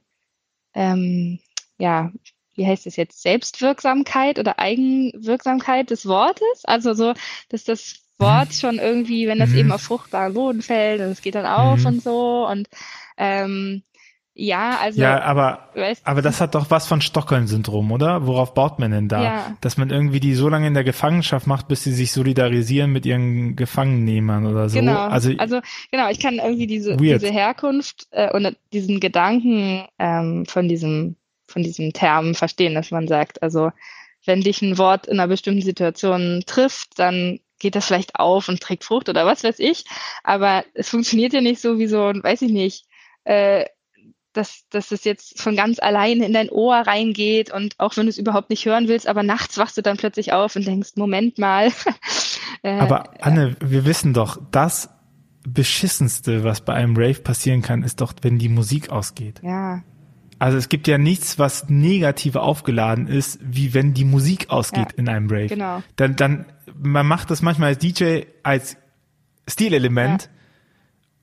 ähm, ja, wie heißt es jetzt, Selbstwirksamkeit oder Eigenwirksamkeit des Wortes. Also so, dass das Wort mhm. schon irgendwie, wenn das mhm. eben auf fruchtbaren Boden fällt und es geht dann auf mhm. und so und ähm, ja, also. Ja, aber, aber das hat doch was von Stockholm-Syndrom, oder? Worauf baut man denn da? Ja. Dass man irgendwie die so lange in der Gefangenschaft macht, bis sie sich solidarisieren mit ihren Gefangennehmern oder so. Genau. Also, also genau, ich kann irgendwie diese, diese Herkunft äh, und diesen Gedanken ähm, von diesem, von diesem Term verstehen, dass man sagt, also wenn dich ein Wort in einer bestimmten Situation trifft, dann geht das vielleicht auf und trägt Frucht oder was weiß ich. Aber es funktioniert ja nicht so wie so, weiß ich nicht, äh, dass, dass es jetzt von ganz alleine in dein Ohr reingeht und auch wenn du es überhaupt nicht hören willst, aber nachts wachst du dann plötzlich auf und denkst, Moment mal. äh, aber Anne, wir wissen doch, das Beschissenste, was bei einem Rave passieren kann, ist doch, wenn die Musik ausgeht. Ja. Also es gibt ja nichts, was negativer aufgeladen ist, wie wenn die Musik ausgeht ja, in einem Rave. Genau. Dann, dann, man macht das manchmal als DJ als Stilelement, ja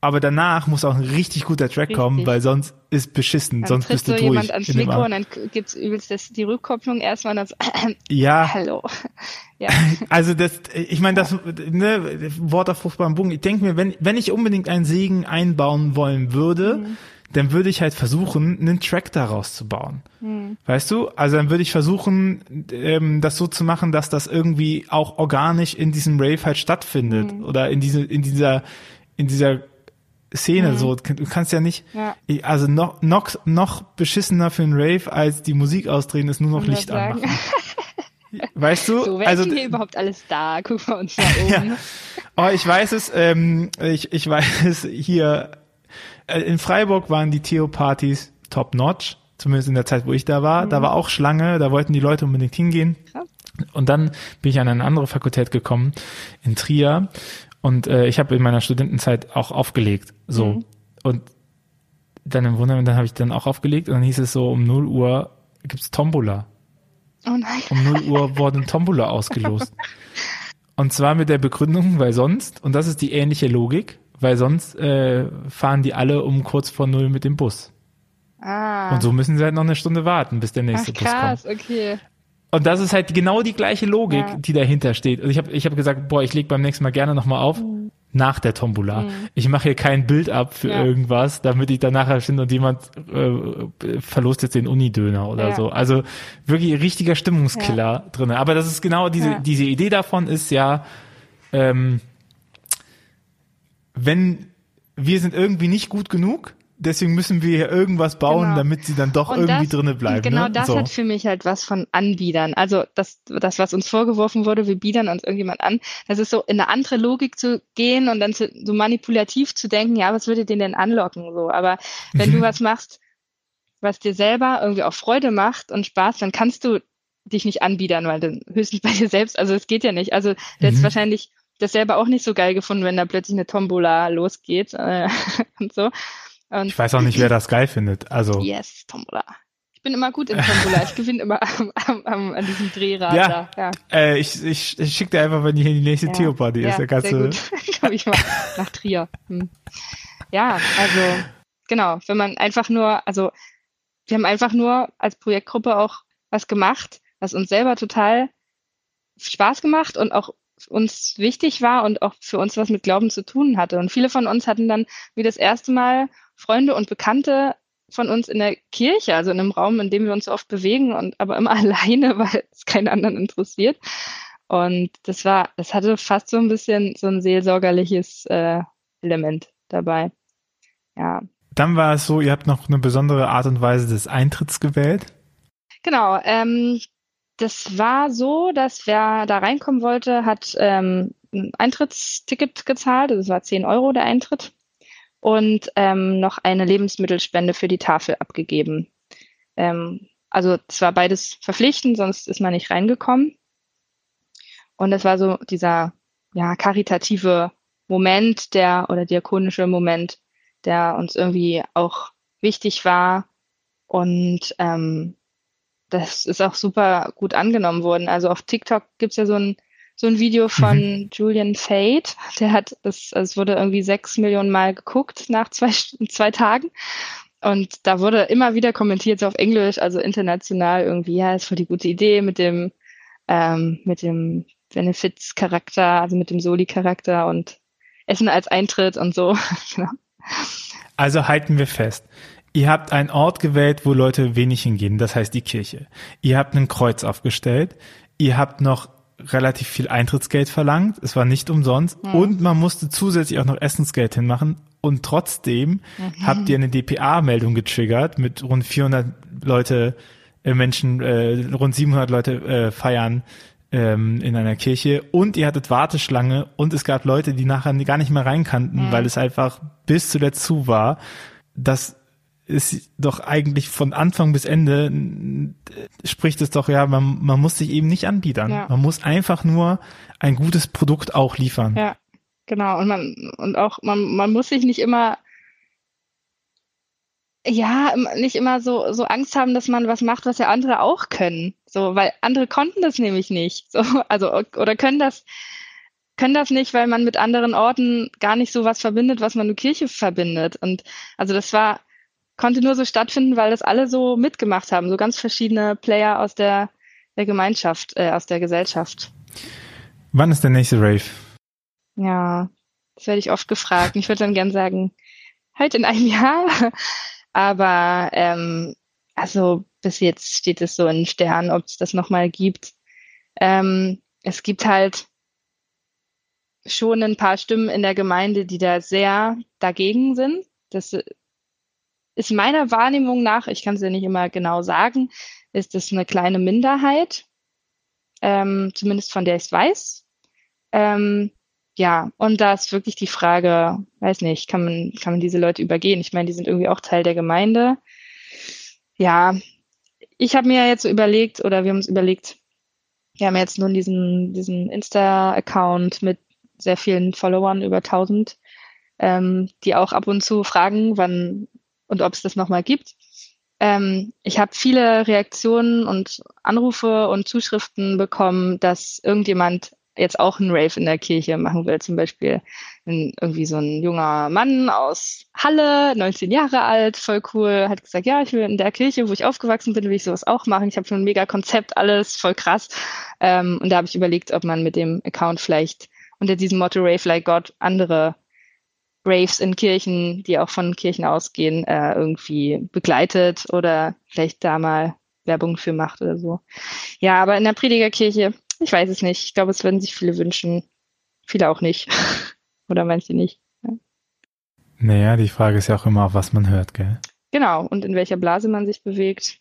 aber danach muss auch ein richtig guter Track richtig. kommen, weil sonst ist beschissen, dann sonst bist du so durch. jemand ans Mikro und dann gibt's übelst das, die Rückkopplung erstmal und dann so, ja. hallo. Ja. Also das, ich meine, das ne, Wort auf fruchtbaren Bogen, ich denke mir, wenn, wenn ich unbedingt einen Segen einbauen wollen würde, mhm. dann würde ich halt versuchen, einen Track daraus zu bauen. Mhm. Weißt du? Also dann würde ich versuchen, ähm, das so zu machen, dass das irgendwie auch organisch in diesem Rave halt stattfindet. Mhm. Oder in diese, in dieser in dieser Szene mhm. so. Du kannst ja nicht, ja. also noch, noch, noch beschissener für einen Rave als die Musik ausdrehen ist nur noch Licht anmachen. Weißt du? So, wer also, ist hier überhaupt alles da? Gucken wir uns mal um. Ja. Oh, ich weiß es, ähm, ich, ich weiß es hier, äh, in Freiburg waren die Theo-Partys top notch, zumindest in der Zeit, wo ich da war. Mhm. Da war auch Schlange, da wollten die Leute unbedingt hingehen. Krass. Und dann bin ich an eine andere Fakultät gekommen, in Trier. Und äh, ich habe in meiner Studentenzeit auch aufgelegt. So. Mhm. Und dann im Wunder, dann habe ich dann auch aufgelegt und dann hieß es so, um 0 Uhr gibt's Tombola. Oh nein. Um 0 Uhr wurde Tombola ausgelost. Und zwar mit der Begründung, weil sonst, und das ist die ähnliche Logik, weil sonst äh, fahren die alle um kurz vor null mit dem Bus. Ah. Und so müssen sie halt noch eine Stunde warten, bis der nächste Ach, krass, Bus kommt. okay. Und das ist halt genau die gleiche Logik, ja. die dahinter steht. Und ich habe ich hab gesagt, boah, ich leg beim nächsten Mal gerne nochmal auf. Mhm nach der Tombola. Mhm. Ich mache hier kein Bild ab für ja. irgendwas, damit ich dann nachher finde und jemand äh, verlost jetzt den Unidöner oder ja. so. Also wirklich richtiger Stimmungskiller ja. drinne. Aber das ist genau diese, diese Idee davon ist ja, ähm, wenn wir sind irgendwie nicht gut genug, deswegen müssen wir hier irgendwas bauen, genau. damit sie dann doch und irgendwie das, drinnen bleiben. Genau, ne? das so. hat für mich halt was von Anbiedern. Also das, das, was uns vorgeworfen wurde, wir biedern uns irgendjemand an, das ist so in eine andere Logik zu gehen und dann zu, so manipulativ zu denken, ja, was würde den denn anlocken? So, aber wenn mhm. du was machst, was dir selber irgendwie auch Freude macht und Spaß, dann kannst du dich nicht anbiedern, weil du höchstens bei dir selbst, also es geht ja nicht. Also der mhm. ist wahrscheinlich das selber auch nicht so geil gefunden, wenn da plötzlich eine Tombola losgeht äh, und so. Und ich weiß auch nicht, wer das geil findet. Also. Yes, Tombola. Ich bin immer gut in Tombola. Ich gewinne immer am, am, am, an diesem Drehrad ja, da. Ja. Äh, ich, ich, ich schicke dir einfach, wenn hier die nächste ja, Theo-Party ja, ist. Da kannst sehr gut. Komm ich mal nach Trier. Hm. Ja, also genau, wenn man einfach nur, also wir haben einfach nur als Projektgruppe auch was gemacht, was uns selber total Spaß gemacht und auch uns wichtig war und auch für uns was mit Glauben zu tun hatte. Und viele von uns hatten dann wie das erste Mal Freunde und Bekannte von uns in der Kirche, also in einem Raum, in dem wir uns oft bewegen und aber immer alleine, weil es keinen anderen interessiert. Und das war, das hatte fast so ein bisschen so ein seelsorgerliches äh, Element dabei. Ja. Dann war es so, ihr habt noch eine besondere Art und Weise des Eintritts gewählt. Genau, ähm, das war so, dass wer da reinkommen wollte, hat ähm, ein Eintrittsticket gezahlt, das war 10 Euro der Eintritt und ähm, noch eine Lebensmittelspende für die Tafel abgegeben. Ähm, also es war beides verpflichtend, sonst ist man nicht reingekommen. Und das war so dieser ja karitative Moment, der oder diakonische Moment, der uns irgendwie auch wichtig war und ähm, das ist auch super gut angenommen worden. Also auf TikTok gibt's ja so ein so ein Video von mhm. Julian Fate. Der hat, das, also es wurde irgendwie sechs Millionen Mal geguckt nach zwei, zwei Tagen. Und da wurde immer wieder kommentiert, so auf Englisch, also international irgendwie, ja, ist voll die gute Idee mit dem, ähm, mit dem Benefits-Charakter, also mit dem Soli-Charakter und Essen als Eintritt und so. genau. Also halten wir fest. Ihr habt einen Ort gewählt, wo Leute wenig hingehen, das heißt die Kirche. Ihr habt ein Kreuz aufgestellt. Ihr habt noch relativ viel Eintrittsgeld verlangt. Es war nicht umsonst. Mhm. Und man musste zusätzlich auch noch Essensgeld hinmachen. Und trotzdem mhm. habt ihr eine DPA-Meldung getriggert mit rund 400 Leute, äh, Menschen, äh, rund 700 Leute äh, feiern ähm, in einer Kirche. Und ihr hattet Warteschlange. Und es gab Leute, die nachher gar nicht mehr rein kannten, mhm. weil es einfach bis zuletzt zu war. Das ist doch eigentlich von Anfang bis Ende spricht es doch ja, man, man muss sich eben nicht anbiedern. Ja. Man muss einfach nur ein gutes Produkt auch liefern. Ja, genau. Und man, und auch, man, man muss sich nicht immer, ja, nicht immer so, so Angst haben, dass man was macht, was ja andere auch können. So, weil andere konnten das nämlich nicht. So, also, oder können das, können das nicht, weil man mit anderen Orten gar nicht so was verbindet, was man mit Kirche verbindet. Und also das war, konnte nur so stattfinden, weil das alle so mitgemacht haben, so ganz verschiedene Player aus der, der Gemeinschaft, äh, aus der Gesellschaft. Wann ist der nächste Rave? Ja, das werde ich oft gefragt. Ich würde dann gern sagen, halt in einem Jahr. Aber ähm, also bis jetzt steht es so in Sternen, ob es das nochmal gibt. Ähm, es gibt halt schon ein paar Stimmen in der Gemeinde, die da sehr dagegen sind. Das ist meiner Wahrnehmung nach, ich kann es ja nicht immer genau sagen, ist es eine kleine Minderheit, ähm, zumindest von der ich es weiß. Ähm, ja, und da ist wirklich die Frage, weiß nicht, kann man, kann man diese Leute übergehen? Ich meine, die sind irgendwie auch Teil der Gemeinde. Ja, ich habe mir jetzt so überlegt, oder wir haben uns überlegt, wir haben jetzt nun diesen, diesen Insta-Account mit sehr vielen Followern, über 1000, ähm, die auch ab und zu fragen, wann und ob es das nochmal gibt. Ähm, ich habe viele Reaktionen und Anrufe und Zuschriften bekommen, dass irgendjemand jetzt auch einen Rave in der Kirche machen will. Zum Beispiel ein, irgendwie so ein junger Mann aus Halle, 19 Jahre alt, voll cool, hat gesagt, ja, ich will in der Kirche, wo ich aufgewachsen bin, will ich sowas auch machen. Ich habe schon ein mega Konzept, alles voll krass. Ähm, und da habe ich überlegt, ob man mit dem Account vielleicht unter diesem Motto Rave Like God andere Raves in Kirchen, die auch von Kirchen ausgehen, äh, irgendwie begleitet oder vielleicht da mal Werbung für macht oder so. Ja, aber in der Predigerkirche, ich weiß es nicht. Ich glaube, es würden sich viele wünschen. Viele auch nicht. oder manche nicht. Ja. Naja, die Frage ist ja auch immer, auf was man hört, gell? Genau, und in welcher Blase man sich bewegt.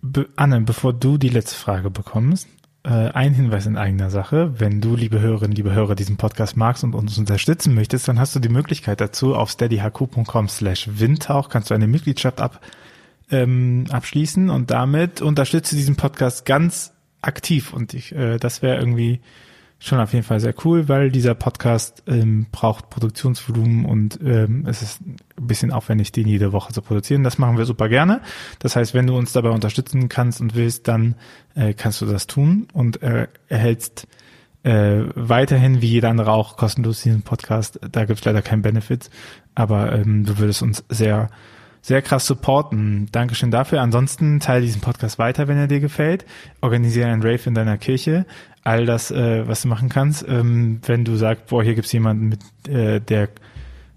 Be Anne, bevor du die letzte Frage bekommst, ein Hinweis in eigener Sache. Wenn du, liebe Hörerinnen, liebe Hörer, diesen Podcast magst und uns unterstützen möchtest, dann hast du die Möglichkeit dazu auf steadyhq.com slash windtauch kannst du eine Mitgliedschaft ab, ähm, abschließen und damit unterstütze diesen Podcast ganz aktiv und ich, äh, das wäre irgendwie schon auf jeden Fall sehr cool, weil dieser Podcast ähm, braucht Produktionsvolumen und ähm, es ist ein bisschen aufwendig, den jede Woche zu produzieren. Das machen wir super gerne. Das heißt, wenn du uns dabei unterstützen kannst und willst, dann äh, kannst du das tun und äh, erhältst äh, weiterhin wie jeder andere auch kostenlos diesen Podcast. Da gibt's leider keinen Benefit, aber ähm, du würdest uns sehr sehr krass supporten. Dankeschön dafür. Ansonsten teile diesen Podcast weiter, wenn er dir gefällt. Organisiere einen Rave in deiner Kirche. All das, äh, was du machen kannst. Ähm, wenn du sagst, boah, hier gibt's jemanden, mit, äh, der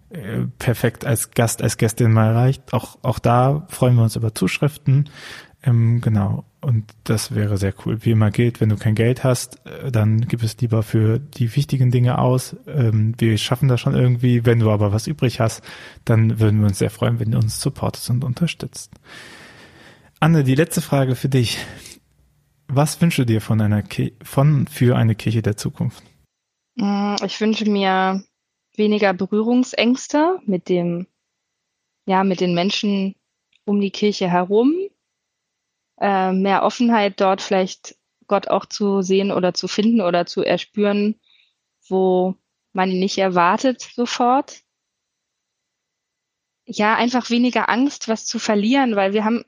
äh, perfekt als Gast, als Gästin mal reicht. Auch, auch da freuen wir uns über Zuschriften. Ähm, genau. Und das wäre sehr cool. Wie immer gilt, wenn du kein Geld hast, äh, dann gib es lieber für die wichtigen Dinge aus. Ähm, wir schaffen das schon irgendwie. Wenn du aber was übrig hast, dann würden wir uns sehr freuen, wenn du uns supportest und unterstützt. Anne, die letzte Frage für dich. Was wünschst du dir von einer Ki von für eine Kirche der Zukunft? Mm, ich wünsche mir weniger Berührungsängste mit dem, ja, mit den Menschen um die Kirche herum, äh, mehr Offenheit dort vielleicht Gott auch zu sehen oder zu finden oder zu erspüren, wo man ihn nicht erwartet sofort. Ja, einfach weniger Angst, was zu verlieren, weil wir haben,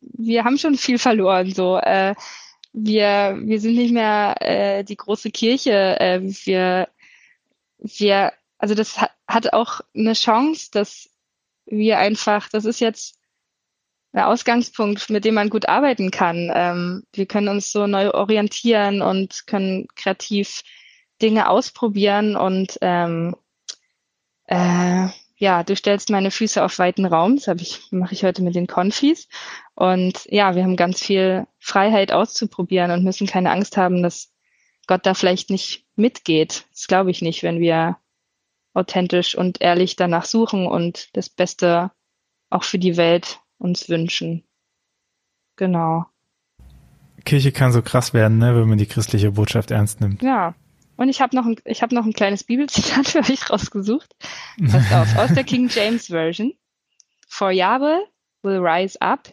wir haben schon viel verloren, so. Äh, wir, wir sind nicht mehr äh, die große Kirche. Äh, wir, wir, also das hat, hat auch eine Chance, dass wir einfach, das ist jetzt Ausgangspunkt, mit dem man gut arbeiten kann. Ähm, wir können uns so neu orientieren und können kreativ Dinge ausprobieren und ähm, äh, ja, du stellst meine Füße auf weiten Raum. Das habe ich, mache ich heute mit den Konfis. Und ja, wir haben ganz viel Freiheit auszuprobieren und müssen keine Angst haben, dass Gott da vielleicht nicht mitgeht. Das glaube ich nicht, wenn wir authentisch und ehrlich danach suchen und das Beste auch für die Welt uns wünschen. Genau. Kirche kann so krass werden, ne, wenn man die christliche Botschaft ernst nimmt. Ja. Und ich habe noch ein, ich habe noch ein kleines Bibelzitat für euch rausgesucht. Passt auf, aus der King James Version. For Yahweh will rise up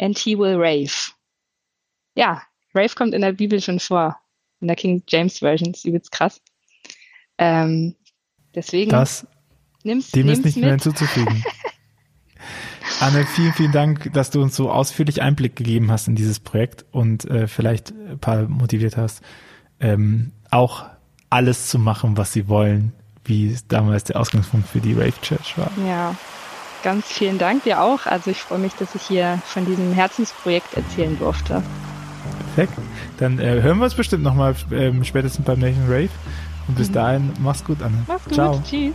and he will rave. Ja, rave kommt in der Bibel schon vor. In der King James Version. Das ist übelst krass. Ähm, deswegen. Das, nimm's, dem nimm's ist nicht mit. mehr hinzuzufügen. Anne, vielen, vielen Dank, dass du uns so ausführlich Einblick gegeben hast in dieses Projekt und äh, vielleicht ein paar motiviert hast, ähm, auch alles zu machen, was sie wollen, wie damals der Ausgangspunkt für die Rave Church war. Ja, ganz vielen Dank dir auch. Also ich freue mich, dass ich hier von diesem Herzensprojekt erzählen durfte. Perfekt. Dann äh, hören wir uns bestimmt nochmal ähm, spätestens beim nächsten Rave. Und bis mhm. dahin, mach's gut, Anne. Mach's gut. Ciao. Tschüss.